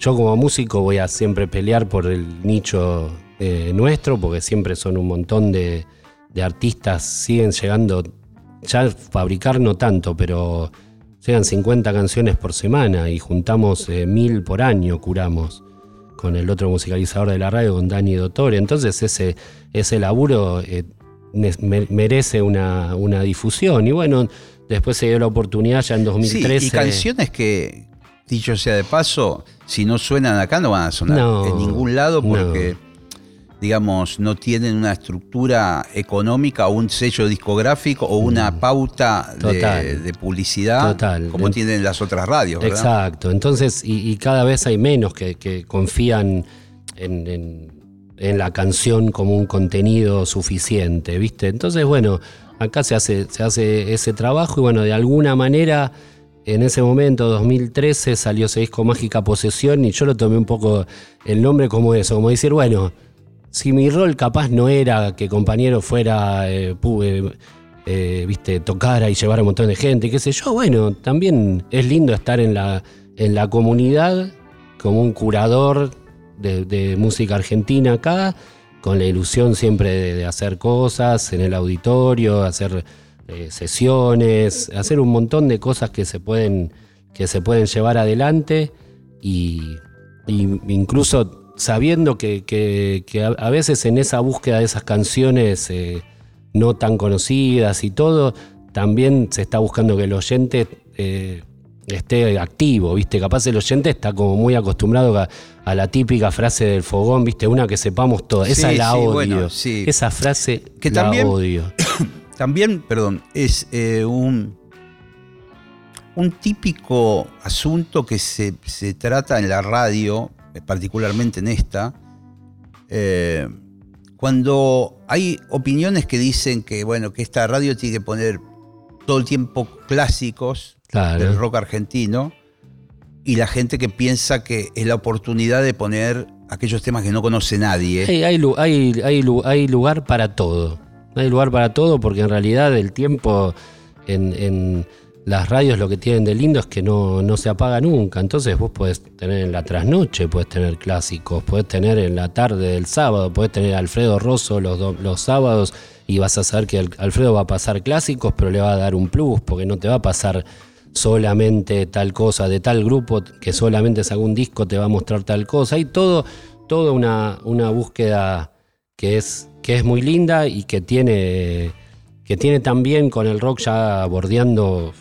Yo como músico voy a siempre pelear por el nicho eh, nuestro, porque siempre son un montón de, de artistas, siguen llegando, ya fabricar no tanto, pero llegan 50 canciones por semana y juntamos eh, mil por año, curamos con el otro musicalizador de la radio, con Dani Dottore. Entonces ese, ese laburo eh, merece una, una difusión. Y bueno, después se dio la oportunidad ya en 2013. Sí, y canciones que, dicho sea de paso, si no suenan acá no van a sonar No, en ningún lado no. Digamos, no tienen una estructura económica o un sello discográfico o una pauta de, publicidad Total. como En- tienen las otras radios, ¿verdad? Exacto. Entonces, y, y cada vez hay menos que, que confían en, en- en la canción como un contenido suficiente, ¿viste? Entonces, bueno, acá se hace, se hace ese trabajo y bueno, de alguna manera. En ese momento, 2013, salió ese disco Mágica Posesión y yo lo tomé un poco el nombre como eso, como decir, bueno, si mi rol capaz no era que compañero fuera, eh, eh, eh, viste, tocara y llevara un montón de gente, qué sé yo, bueno, también es lindo estar en la, en la comunidad como un curador de, música argentina acá, con la ilusión siempre de, de hacer cosas en el auditorio, hacer eh, sesiones, hacer un montón de cosas que se pueden, que se pueden llevar adelante y, y incluso sabiendo que, que- que a, veces en esa búsqueda de esas canciones eh, no tan conocidas y todo, también se está buscando que el oyente eh, esté activo, ¿viste? Capaz el oyente está como muy acostumbrado a, a la típica frase del fogón, ¿viste? Una que sepamos todas. Esa Sí, la sí, odio. bueno, sí. Esa frase Que la también- odio. [COUGHS] También, perdón, es eh, un, un típico asunto que se, se trata en la radio, particularmente en esta, eh, cuando hay opiniones que dicen que, bueno, que esta radio tiene que poner todo el tiempo clásicos Claro. del rock argentino y la gente que piensa que es la oportunidad de poner aquellos temas que no conoce nadie. Hay, hay hay- hay hay lugar para todo. Hay lugar para todo porque en realidad el tiempo en, en las radios lo que tienen de lindo es que no, no se apaga nunca. Entonces vos podés tener en la trasnoche, podés tener clásicos, podés tener en la tarde del sábado, podés tener a Alfredo Rosso los, los sábados y vas a saber que Al- Alfredo va a pasar clásicos, pero le va a dar un plus porque no te va a pasar solamente tal cosa de tal grupo que solamente saca un disco te va a mostrar tal cosa. Hay todo, toda una, una búsqueda que es, que es muy linda y que tiene, que tiene también con el rock ya bordeando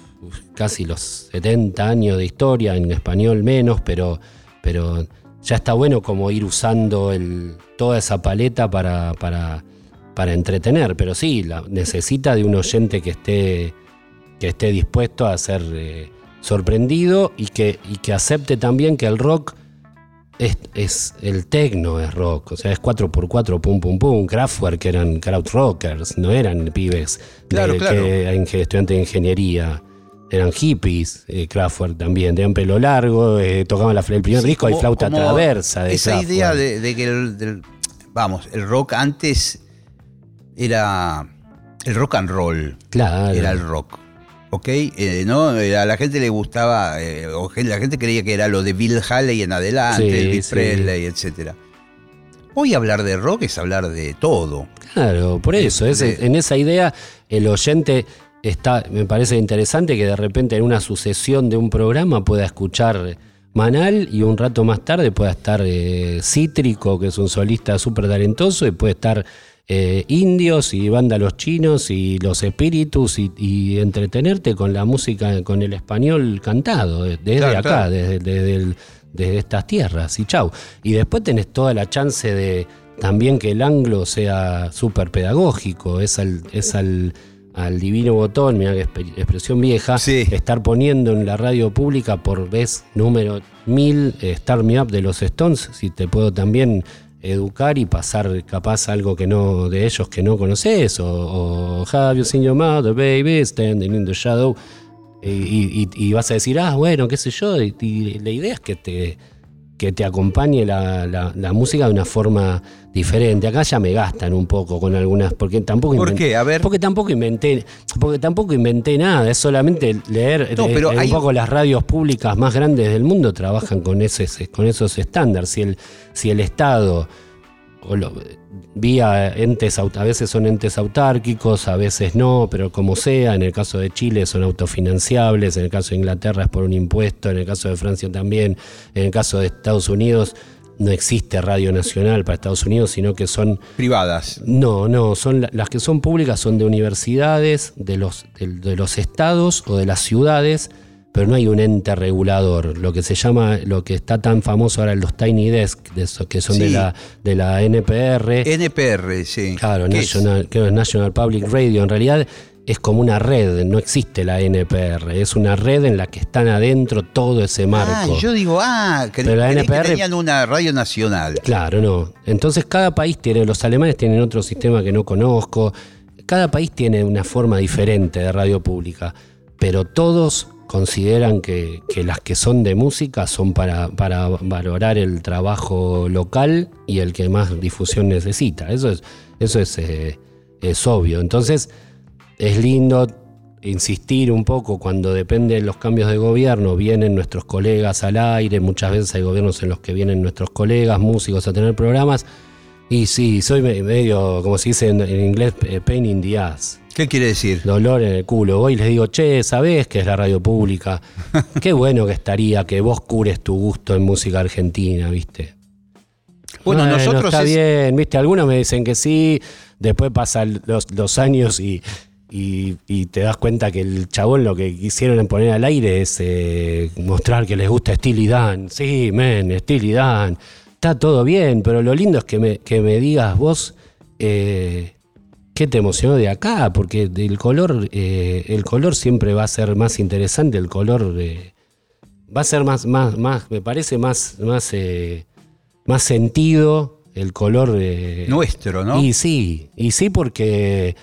casi los 70 años de historia, en español menos, pero, pero ya está bueno como ir usando el, toda esa paleta para, para, para entretener. Pero sí, la, necesita de un oyente que esté que esté dispuesto a ser eh, sorprendido y que, y que acepte también que el rock es, es el tecno es rock, o sea, es 4x4, pum, pum, pum. Kraftwerk eran krautrockers, no eran pibes de- Claro, claro. que estudiantes de ingeniería. Eran hippies, eh, Kraftwerk también, tenían pelo largo, eh, tocaban la, el primer Sí, disco hay flauta traversa de Esa Kraftwerk. idea de, de que el, del- vamos, el rock antes era el rock and roll, Claro. era el rock. ¿Ok? Eh, ¿no? Eh, A la gente le gustaba, o la gente creía que era lo de Bill Haley en adelante, Sí, Elvis sí. Presley, etc. Hoy hablar de rock es hablar de todo. Claro, por eso, de- en esa idea el oyente está, me parece interesante que de repente en una sucesión de un programa pueda escuchar Manal y un rato más tarde pueda estar eh, Cítrico, que es un solista súper talentoso, y puede estar eh, Indios y Banda Los Chinos y Los Espíritus y, y entretenerte con la música, con el español cantado, de- desde Claro, acá, claro. desde, desde el- desde estas tierras y chau. Y después tenés toda la chance de también que el anglo sea súper pedagógico, es al, es al, al divino botón, mira que exp- expresión vieja, Sí. estar poniendo en la radio pública por vez número 1000 eh, Start Me Up de los Stones, si te puedo también educar y pasar capaz algo que no de ellos que no conoces o, o Have you seen your mother baby standing in the shadow y, y- y- y vas a decir ah bueno qué sé yo y, y la idea es que te que te acompañe la, la- la música de una forma diferente. Acá ya me gastan un poco con algunas, porque tampoco ¿Por qué? A ver. Porque tampoco inventé, porque tampoco inventé nada, es solamente leer No, eh, pero un hay- poco las radios públicas más grandes del mundo trabajan con ese, con esos estándares. Si el, si el Estado o lo- vía entes, a veces son entes autárquicos, a veces no, pero como sea, en el caso de Chile son autofinanciables, en el caso de Inglaterra es por un impuesto, en el caso de Francia también, en el caso de Estados Unidos no existe radio nacional para Estados Unidos, sino que son Privadas. no, no, son la- las que son públicas son de universidades, de los, de, de los estados o de las ciudades, pero no hay un ente regulador. Lo que se llama, lo que está tan famoso ahora los Tiny Desk, de que son de, la, de la NPR. NPR, sí. claro. National, es National Public Radio. En realidad es como una red, no existe la NPR, es una red en la que están adentro todo ese marco. Ah, yo digo, ah, cre- Pero la creí que NPR tenían una radio nacional. Claro, no. Entonces cada país tiene, los alemanes tienen otro sistema que no conozco, cada país tiene una forma diferente de radio pública, pero todos consideran que, que las que son de música son para, para valorar el trabajo local y el que más difusión necesita. Eso es, eso es, eh, es obvio. Entonces es lindo insistir un poco cuando depende de los cambios de gobierno, vienen nuestros colegas al aire, muchas veces hay gobiernos en los que vienen nuestros colegas, músicos a tener programas, y sí, soy me- medio, como se dice en, en inglés, eh, pain in the ass, ¿Qué quiere decir? dolor en el culo. Voy y les digo, che, ¿sabés que es la radio pública? [LAUGHS] Qué bueno que estaría que vos cures tu gusto en música argentina, ¿viste? Bueno, nosotros está es- bien, viste, algunos me dicen que sí, después pasan los, los años y, y- y te das cuenta que el chabón lo que quisieron poner al aire es eh, mostrar que les gusta Steely Dan. Sí, men, Steely Dan. Está todo bien, pero lo lindo es que me, que me digas vos eh, qué te emocionó de acá, porque el color, eh, el color siempre va a ser más interesante, el color va a ser más, más, más, me parece más, más, más sentido el color Nuestro, ¿no? Y sí, y sí porque,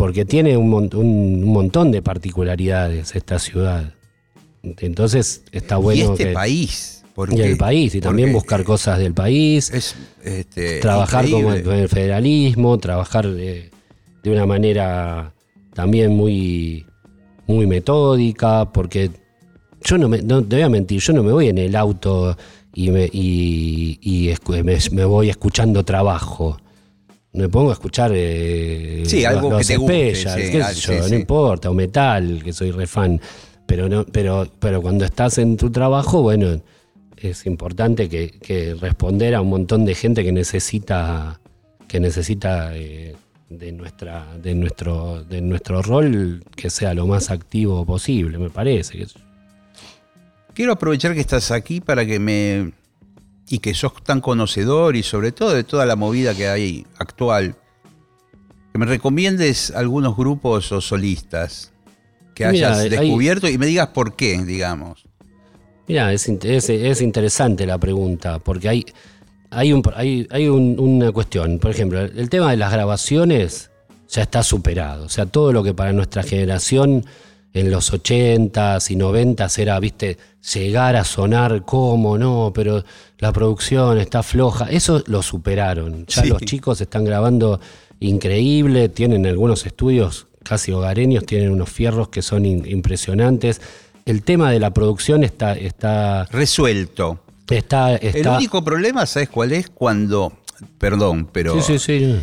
porque tiene un, mon- un- un montón de particularidades esta ciudad. Entonces está y bueno este que país. y Porque, el país y también buscar cosas del país, Es este, trabajar como increíble. con el federalismo, trabajar eh, de una manera también muy, muy metódica, porque yo no me, no te voy a mentir, yo no me voy en el auto y me, y, y me voy escuchando trabajo. Me pongo a escuchar eh, Sí, algo los que te guste, sí, qué sé ah, yo, sí, no sí. importa, o metal, que soy re fan. Pero, no, pero, pero cuando estás en tu trabajo, bueno, es importante que, que responder a un montón de gente que necesita que necesita eh, de nuestra de nuestro de nuestro rol que sea lo más activo posible me parece Quiero aprovechar que estás aquí para que me. Y que sos tan conocedor y sobre todo de toda la movida que hay actual. Que me recomiendes algunos grupos o solistas que hayas hay- descubierto y me digas por qué, digamos. Mira, es, es- es interesante la pregunta, porque hay, hay, un, hay, hay un- una cuestión. Por ejemplo, el tema de las grabaciones ya está superado. O sea, todo lo que para nuestra generación en los 80s y 90s era, viste, llegar a sonar como, no, pero la producción está floja. Eso lo superaron. Ya Sí. los chicos están grabando increíble, tienen algunos estudios casi hogareños, tienen unos fierros que son impresionantes. El tema de la producción está, está, Resuelto. está, El único problema, ¿sabes cuál es? Cuando. Perdón, pero. Sí, sí, sí.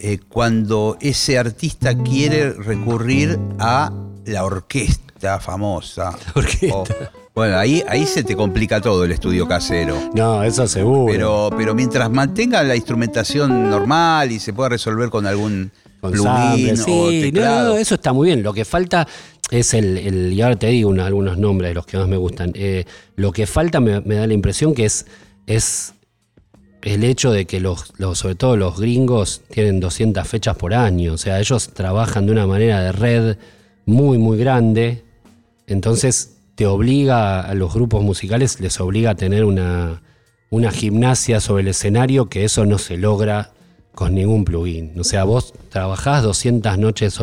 eh, cuando ese artista quiere recurrir a la orquesta famosa. [LAUGHS] orquesta. O- bueno, ahí, ahí se te complica todo el estudio casero. No, eso seguro. Pero, pero mientras mantenga la instrumentación normal y se pueda resolver con algún Con plugin samples, o sí, teclado. no, eso está muy bien. Lo que falta es el, el- y ahora te digo una- algunos nombres de los que más me gustan. Eh, lo que falta me, me da la impresión que es, es el hecho de que los, los, sobre todo los gringos tienen 200 fechas por año, o sea, ellos trabajan de una manera de red muy, muy grande, entonces te obliga a los grupos musicales, les obliga a tener una, una gimnasia sobre el escenario que eso no se logra con ningún plugin. O sea, vos trabajás 200 noches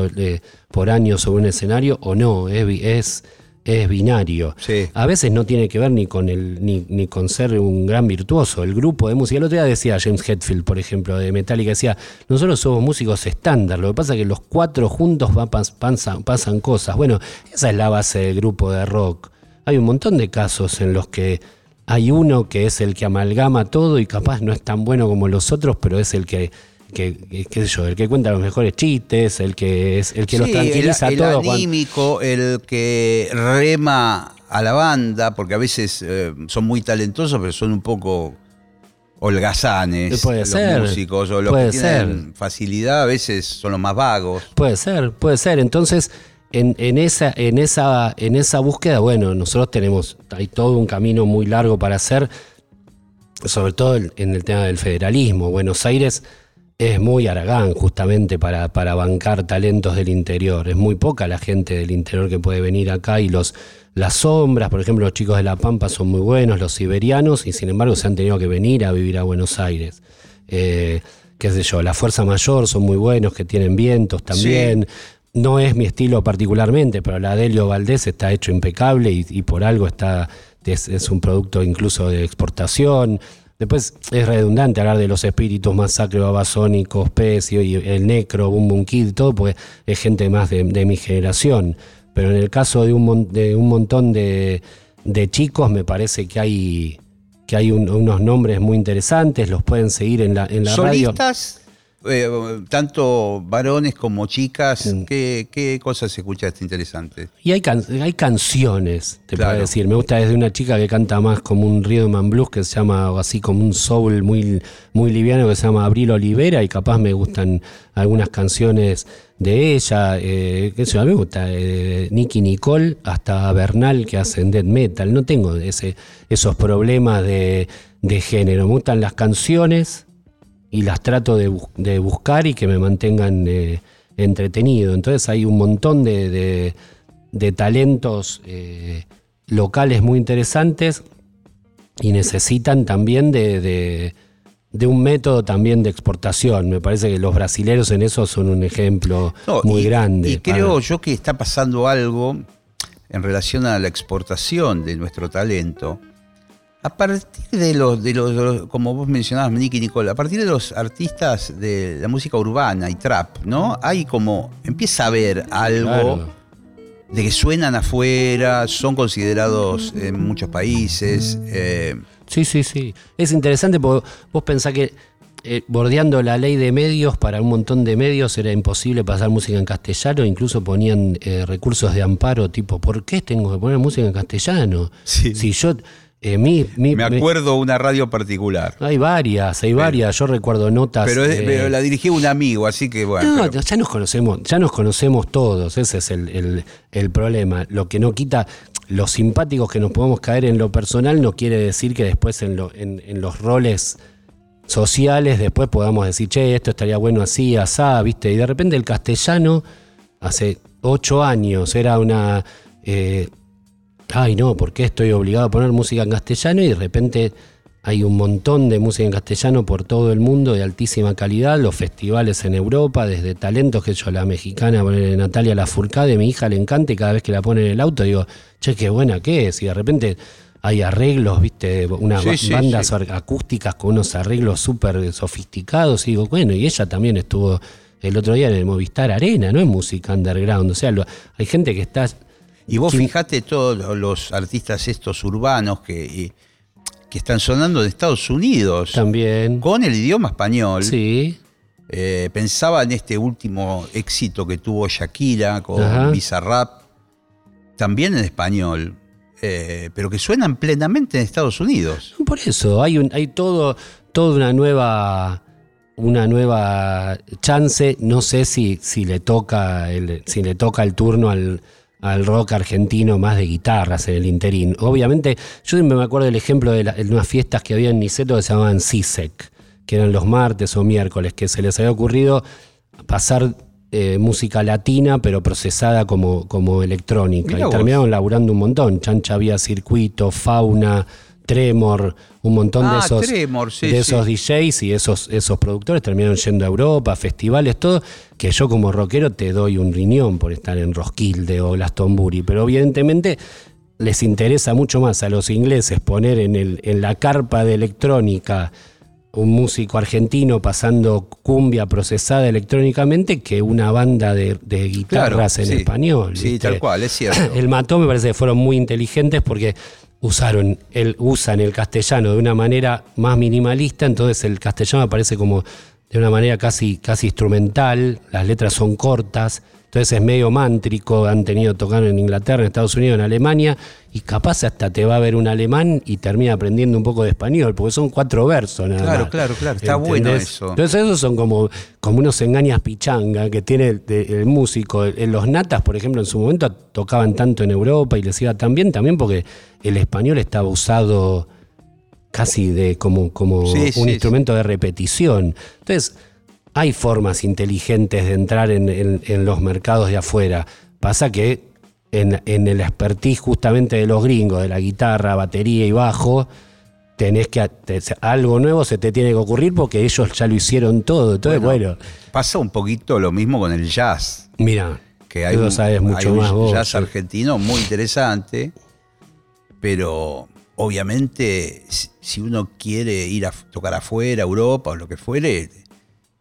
por año sobre un escenario o no, es, es, binario. A veces no tiene que ver ni con, el, ni, con ser un gran virtuoso. El grupo de música, el otro día decía James Hetfield, por ejemplo, de Metallica, decía, nosotros somos músicos estándar, lo que pasa es que los cuatro juntos pasan, pasan cosas. Bueno, esa es la base del grupo de rock. Hay un montón de casos en los que hay uno que es el que amalgama todo y capaz no es tan bueno como los otros, pero es el que, qué sé yo, el que cuenta los mejores chistes, el que es el que los tranquiliza el, todo. El anímico, el que rema a la banda, porque a veces eh, son muy talentosos, pero son un poco holgazanes puede los ser, músicos o los que tienen facilidad a veces son los más vagos. Puede ser, puede ser. Entonces, en, esa, en, esa, en esa búsqueda, bueno, nosotros tenemos, hay todo un camino muy largo para hacer, sobre todo en el tema del federalismo. Buenos Aires es muy aragán justamente para, para bancar talentos del interior. Es muy poca la gente del interior que puede venir acá y los, las sombras, por ejemplo, los chicos de La Pampa son muy buenos, los siberianos, y sin embargo se han tenido que venir a vivir a Buenos Aires. Eh, qué sé yo, la Fuerza Mayor son muy buenos, que tienen vientos también. No es mi estilo particularmente, pero la Delio Valdés está hecho impecable y, por algo está, es, un producto incluso de exportación. Después es redundante hablar de los espíritus masacre babasónicos, Pecio y el Necro, Boom Boom Kid, todo, porque es gente más de, mi generación. Pero en el caso de un, de un montón de, chicos, me parece que hay, que hay unos nombres muy interesantes, los pueden seguir en la, en la radio. Eh, tanto varones como chicas, ¿qué, cosas se escuchaste interesantes? Y hay, hay canciones, te puedo decir. Me gusta desde una chica que canta más como un rhythm blues que se llama, o así como un soul muy, muy liviano que se llama Abril Olivera y capaz me gustan algunas canciones de ella, eh, que a mí me gusta, eh, Nicky Nicole hasta Bernal que hacen death metal. No tengo ese, esos problemas de, de género. Me gustan las canciones y las trato de, buscar y que me mantengan eh, entretenido. Entonces hay un montón de, talentos eh, locales muy interesantes y necesitan también de, un método también de exportación. Me parece que los brasileros en eso son un ejemplo muy grande. Y creo yo que está pasando algo en relación a la exportación de nuestro talento a partir de los, de los, como vos mencionabas, Nicky Nicole, a partir de los artistas de la música urbana y trap, ¿no? Hay como, empieza a haber algo de que suenan afuera, son considerados en muchos países. Eh. Sí, sí, sí. Es interesante porque vos pensás que eh, bordeando la ley de medios, para un montón de medios era imposible pasar música en castellano, incluso ponían eh, recursos de amparo, tipo, ¿por qué tengo que poner música en castellano? Si yo eh, me acuerdo una radio particular. Hay varias, hay varias. Yo recuerdo notas. Pero, la dirigía un amigo, así que bueno. ya nos conocemos, ya nos conocemos todos. Ese es el, problema. Lo que no quita. Los simpáticos que nos podemos caer en lo personal no quiere decir que después en, en, los roles sociales después podamos decir, che, esto estaría bueno así, asá, ¿viste? Y de repente el castellano, hace ocho años, era una. Eh, ay no, ¿por qué estoy obligado a poner música en castellano? Y de repente hay un montón de música en castellano por todo el mundo de altísima calidad, los festivales en Europa, desde talentos que yo, la mexicana, Natalia Lafourcade, mi hija le encanta y cada vez que la pone en el auto digo, che, qué buena que es, y de repente hay arreglos, viste, unas bandas acústicas con unos arreglos súper sofisticados, y digo, bueno, y ella también estuvo el otro día en el Movistar Arena, no es música underground, o sea, hay gente que está y vos fijate todos los artistas estos urbanos que, que están sonando de Estados Unidos. También. Con el idioma español. Sí. Eh, pensaba en este último éxito que tuvo Shakira con Bizarrap, también en español, eh, pero que suenan plenamente en Estados Unidos. Por eso, hay, un, hay todo, toda una nueva, una nueva chance. No sé si, si, le toca el, si le toca el turno al, al rock argentino más de guitarras en el interín. Obviamente, yo siempre me acuerdo del ejemplo de, de unas fiestas que había en Niceto que se llamaban CISEC, que eran los martes o miércoles, que se les había ocurrido pasar eh, música latina, pero procesada como, como electrónica. Mirá y vos. terminaron laburando un montón. Chancha había circuito, fauna, Tremor, un montón de Ah, esos, Tremor, sí, de sí. esos DJs y esos, esos productores terminaron yendo a Europa, festivales, todo, que yo como rockero te doy un riñón por estar en Roskilde o Glastonbury, pero evidentemente les interesa mucho más a los ingleses poner en, el, en la carpa de electrónica un músico argentino pasando cumbia procesada electrónicamente que una banda de, de guitarras en sí. español. Sí, ¿viste? tal cual, es cierto. El mató me parece que fueron muy inteligentes porque usaron el, usan el castellano de una manera más minimalista, entonces el castellano aparece como de una manera casi, casi instrumental, las letras son cortas, entonces es medio mántrico, han tenido tocar en Inglaterra, en Estados Unidos, en Alemania, y capaz hasta te va a ver un alemán y termina aprendiendo un poco de español, porque son cuatro versos nada Claro, más. claro, claro, está bueno eso. Entonces esos son como, como unos engañas pichanga que tiene el, el músico. Los natas, por ejemplo, en su momento tocaban tanto en Europa y les iba tan bien, también porque el español estaba usado casi de como, como Sí, un sí, instrumento de repetición. Entonces, hay formas inteligentes de entrar en, en- en los mercados de afuera. Pasa que en, en el expertise justamente de los gringos, de la guitarra, batería y bajo, tenés que te- algo nuevo se te tiene que ocurrir porque ellos ya lo hicieron todo. Entonces, bueno, Pasa un poquito lo mismo con el jazz. mira, que hay tú lo un, sabes mucho hay un más vos. jazz sí. argentino muy interesante, pero obviamente si uno quiere ir a tocar afuera, Europa o lo que fuere,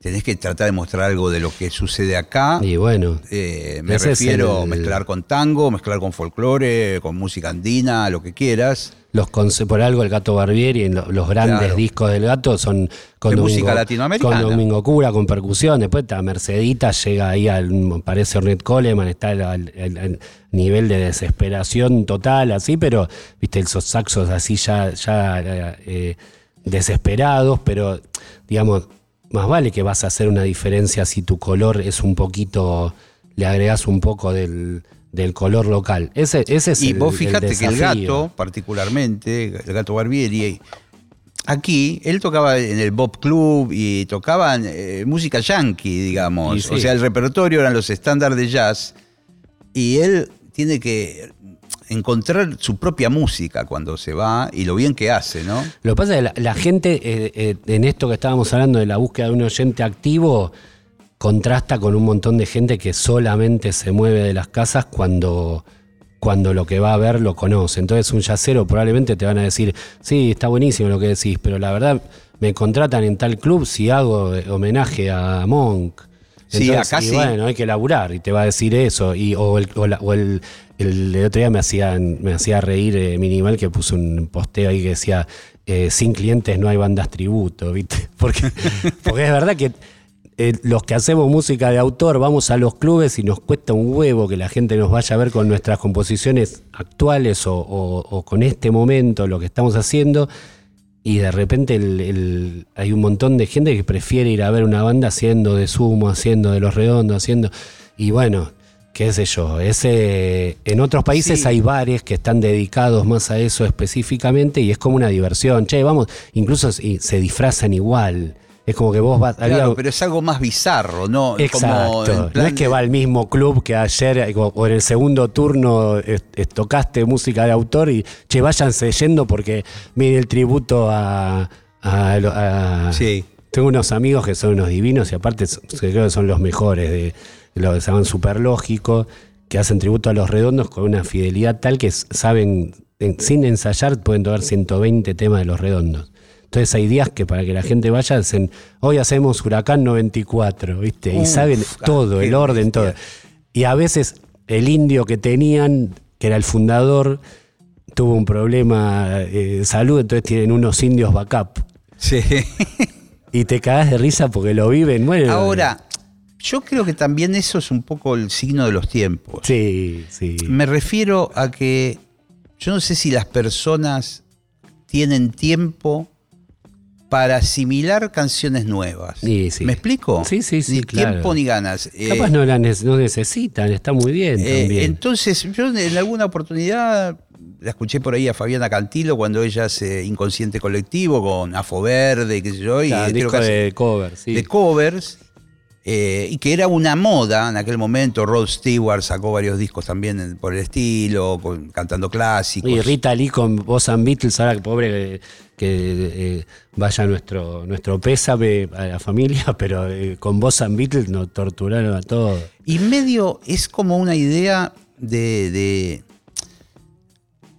tenés que tratar de mostrar algo de lo que sucede acá. Y bueno, Eh, me refiero a el- mezclar con tango, mezclar con folclore, con música andina, lo que quieras. los por algo el Gato Barbieri, los grandes Claro. discos del Gato son con De Domingo, música latinoamericana. Con Domingo Cura, con percusión. Después está Mercedita, llega ahí al, parece Ornette Coleman, está al nivel de desesperación total, así, pero, viste, esos saxos así ya, ya eh, desesperados, pero, digamos, más vale que vas a hacer una diferencia si tu color es un poquito, le agregas un poco del, del color local. Ese, ese es Y el- vos fijate que el gato, particularmente, el gato Barbieri, aquí él tocaba en el Bob Club y tocaban eh, música yankee, digamos. Sí. O sea, el repertorio eran los estándares de jazz y él tiene que encontrar su propia música cuando se va y lo bien que hace, ¿no? Lo que pasa es que la, gente, eh, eh, en esto que estábamos hablando de la búsqueda de un oyente activo, contrasta con un montón de gente que solamente se mueve de las casas cuando, cuando lo que va a ver lo conoce. Entonces un yacero probablemente te van a decir, sí, está buenísimo lo que decís, pero la verdad me contratan en tal club si hago eh, homenaje a Monk. Sí, Entonces, acá y sí. Bueno, hay que laburar y te va a decir eso. Y, o el, o la- o el- el- el otro día me hacía, me hacía reír eh, Minimal que puso un posteo ahí que decía, eh, sin clientes no hay bandas tributo, ¿viste? [LAUGHS] Porque, porque es verdad que eh, los que hacemos música de autor vamos a los clubes y nos cuesta un huevo que la gente nos vaya a ver con nuestras composiciones actuales o, o- o con este momento, lo que estamos haciendo. Y de repente el- el- hay un montón de gente que prefiere ir a ver una banda haciendo de sumo, haciendo de los redondos, haciendo. Y bueno, qué sé yo. Ese, en otros países Sí. hay bares que están dedicados más a eso específicamente y es como una diversión. Che, vamos, incluso se, se disfrazan igual. Es como que vos vas. había- Claro, pero es algo más bizarro, ¿no? Exacto. Como no es que va al mismo club que ayer eh, o en el segundo turno tocaste música de autor y che, váyanse yendo porque miren el tributo a. a- a- Sí. Tengo unos amigos que son unos divinos y aparte creo que son los mejores, de, de lo que se llaman Superlógico, que hacen tributo a los redondos con una fidelidad tal que saben, en- sin ensayar, pueden tocar 120 temas de los redondos. Entonces hay días que para que la gente vaya, hacen, hoy hacemos Huracán 94, ¿viste? y saben ah, todo, el orden, todo. Y a veces el indio que tenían, que era el fundador, tuvo un problema eh, de salud, entonces tienen unos indios backup. Sí. Y te cagas de risa porque lo viven. Bueno, Ahora, yo creo que también eso es un poco el signo de los tiempos. Sí, sí. Me refiero a que yo no sé si las personas tienen tiempo para asimilar canciones nuevas. Sí, sí. ¿Me explico? Sí, sí, sí, Ni claro. tiempo ni ganas. Capaz Eh, no la ne- no necesitan, está muy bien eh, también. entonces, yo en alguna oportunidad la escuché por ahí a Fabiana Cantilo cuando ella hace Inconsciente Colectivo con Afo Verde, qué sé yo, y Claro, creo disco que hace- de cover, sí. de covers, eh, y que era una moda en aquel momento. Rod Stewart sacó varios discos también por el estilo, con- cantando clásicos. Y Rita Lee con Voz and Beatles, ahora que pobre que, que, eh, vaya nuestro, nuestro pésame a la familia, [LAUGHS] pero eh, con Voz and Beatles nos torturaron a todos. Y medio es como una idea de, de,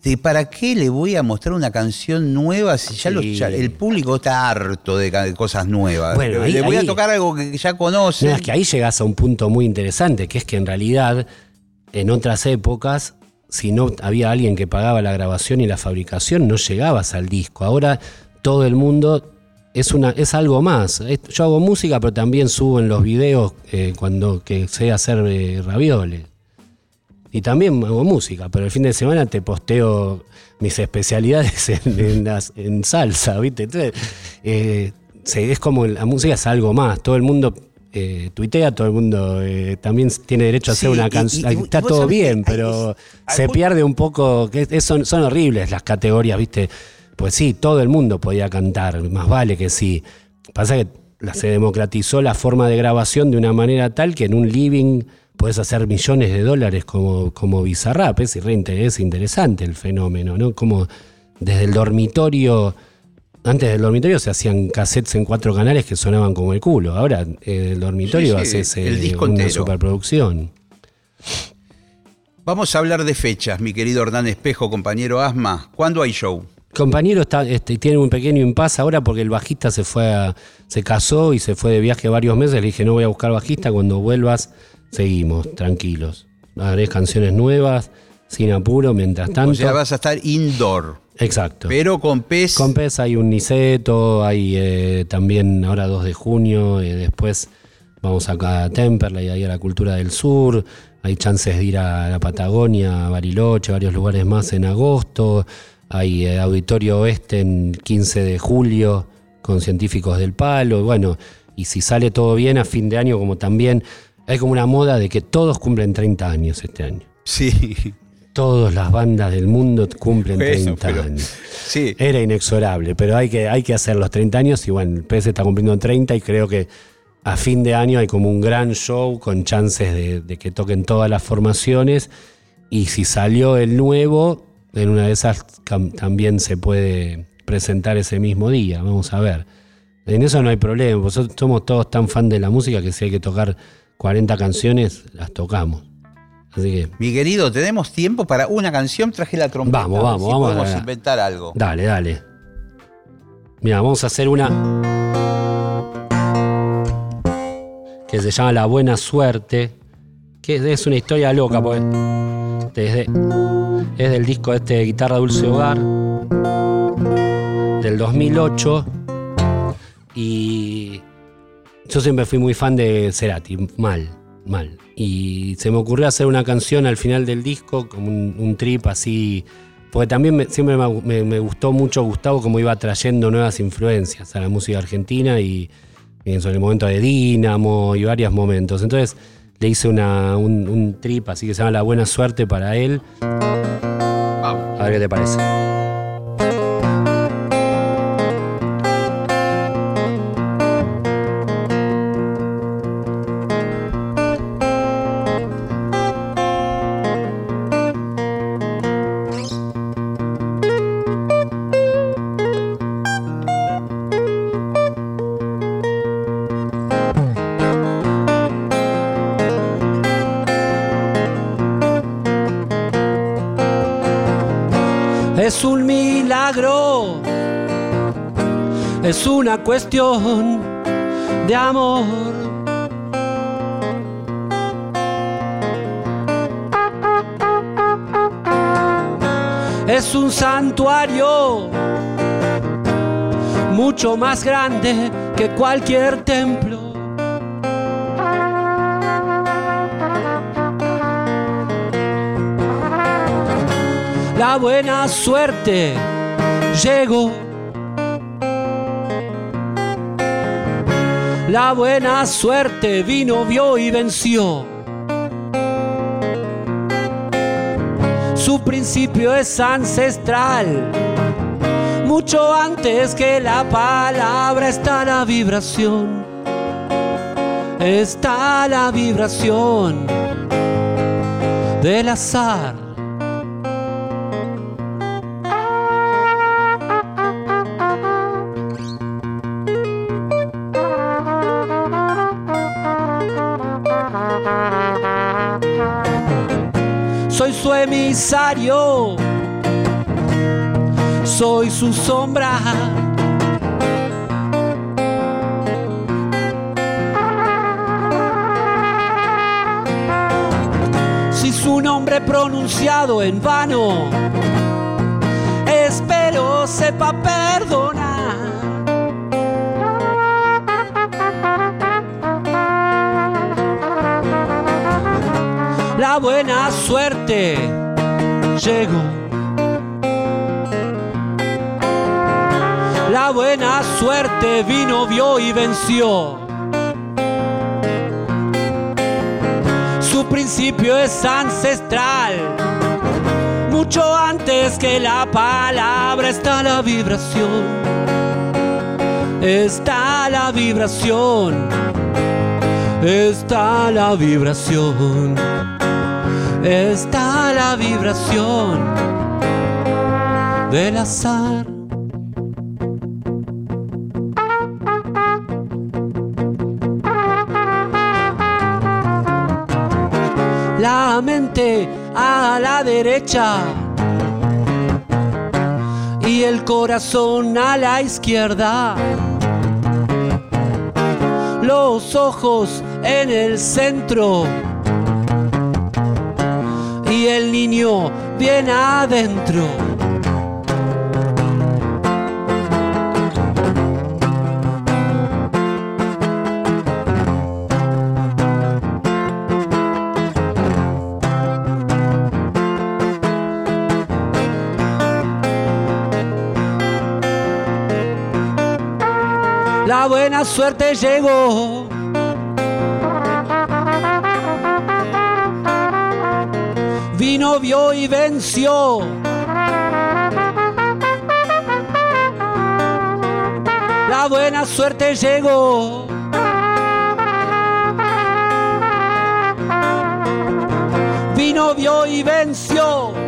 de para qué le voy a mostrar una canción nueva si ya, Sí. los- ya el público está harto de, cosas nuevas. Bueno, le ahí- le voy ahí- a tocar algo que ya conoce. No, es que ahí llegas a un punto muy interesante, que es que en realidad, en otras épocas, si no había alguien que pagaba la grabación y la fabricación, no llegabas al disco. Ahora todo el mundo es una es algo más. Yo hago música, pero también subo en los videos eh, cuando que sé hacer eh, ravioles. Y también hago música, pero el fin de semana te posteo mis especialidades [LAUGHS] en, en las- en salsa, ¿viste? Entonces, eh, es como la música es algo más. Todo el mundo eh, tuitea, todo el mundo eh, también tiene derecho a hacer una canción. Está todo sabés bien, pero se pierde un poco. que es- son, son horribles las categorías, ¿viste? Pues sí, todo el mundo podía cantar, más vale que sí. Pasa que la- se democratizó la forma de grabación de una manera tal que en un living puedes hacer millones de dólares como, como Bizarrap. Es, es interesante el fenómeno, ¿no? Como desde el dormitorio, antes del dormitorio se hacían cassettes en cuatro canales que sonaban como el culo. Ahora eh, el dormitorio Sí, sí, haces eh, el disco una entero. superproducción. Vamos a hablar de fechas, mi querido Hernán Espejo, compañero Asma. ¿Cuándo hay show? Compañero está, este, tiene un pequeño impasse ahora porque el bajista se fue a- se casó y se fue de viaje varios meses. Le dije, no voy a buscar bajista, cuando vuelvas seguimos, tranquilos. Haré canciones nuevas, sin apuro, mientras tanto. O sea, vas a estar indoor, Exacto. pero con pez. Con PES hay un Niceto, hay eh, también ahora 2 de junio, eh, después vamos acá a Temperley, ahí a la Cultura del Sur, hay chances de ir a la Patagonia, a Bariloche, varios lugares más en agosto, hay eh, Auditorio Oeste en 15 de julio con científicos del palo, bueno, y si sale todo bien a fin de año, como también hay como una moda de que todos cumplen 30 años este año. Sí, Todas las bandas del mundo cumplen Bueno, 30 pero- años. sí. Era inexorable, pero hay que, hay que hacer los 30 años y bueno, el PS está cumpliendo 30 y creo que a fin de año hay como un gran show con chances de, de que toquen todas las formaciones y si salió el nuevo, en una de esas también se puede presentar ese mismo día, vamos a ver. En eso no hay problema, nosotros somos todos tan fan de la música que si hay que tocar 40 canciones, las tocamos. Así que Mi querido, ¿tenemos tiempo para una canción? Traje la trompeta. Vamos, vamos, si vamos podemos a- inventar algo. Dale, dale. Mira, vamos a hacer una que se llama La Buena Suerte, que es- una historia loca, porque desde, es del disco este de Guitarra Dulce Hogar, del 2008, y yo siempre fui muy fan de Cerati, mal, mal. Y se me ocurrió hacer una canción al final del disco, como un, un trip así, porque también me- siempre me, me- me gustó mucho Gustavo como iba trayendo nuevas influencias a la música argentina y, y en el momento de Dínamo y varios momentos. Entonces le hice una, un, un trip así que se llama La Buena Suerte para él. A ver qué te parece. Es una cuestión de amor. Es un santuario mucho más grande que cualquier templo. La buena suerte llegó La buena suerte vino, vio y venció. Su principio es ancestral. Mucho antes que la palabra está la vibración. Está la vibración del azar. Soy su sombra. Si su nombre pronunciado en vano, espero sepa perdonar. La buena suerte La buena suerte vino, vio y venció. Su principio es ancestral. Mucho antes que la palabra está la vibración. Está la vibración. Está la vibración. Está la vibración del azar. La mente a la derecha y el corazón a la izquierda. Los ojos en el centro el niño viene adentro. La buena suerte llegó. Vio y venció. La buena suerte llegó. Vino, vio y venció.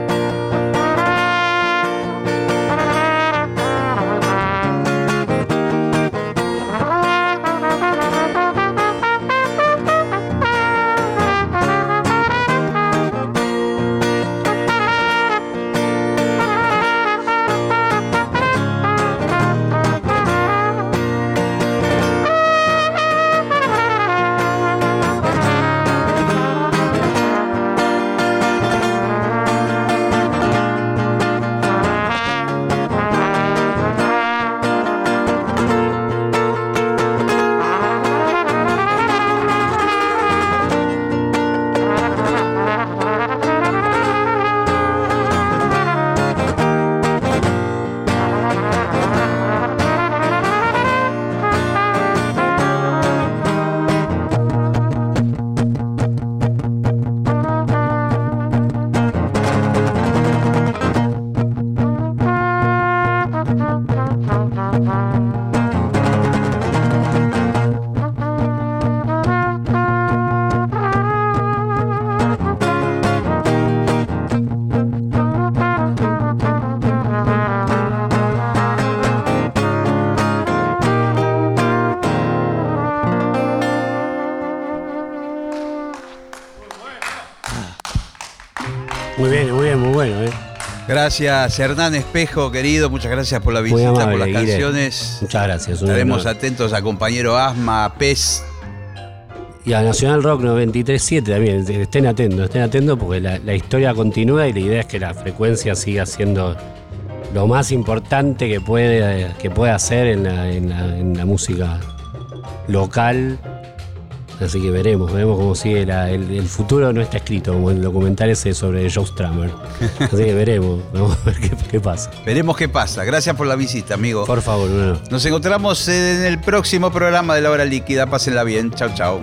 Gracias, Hernán Espejo, querido. Muchas gracias por la visita, amable, por las canciones. Muchas gracias. Estaremos honor. atentos a compañero Asma, a Pez. Y a Nacional Rock 93.7 también. Estén atentos, estén atentos porque la, la historia continúa y la idea es que la frecuencia siga siendo lo más importante que puede, que puede hacer en la, en la- en la música local Así que veremos, veremos cómo sigue el, el, futuro no está escrito, como el documental ese sobre Joe Stramer. Así que veremos, [LAUGHS] vamos a ver qué, pasa. Veremos qué pasa. Gracias por la visita, amigo. Por favor, Nos encontramos en el próximo programa de La Hora Líquida. Pásenla bien. Chao, chao.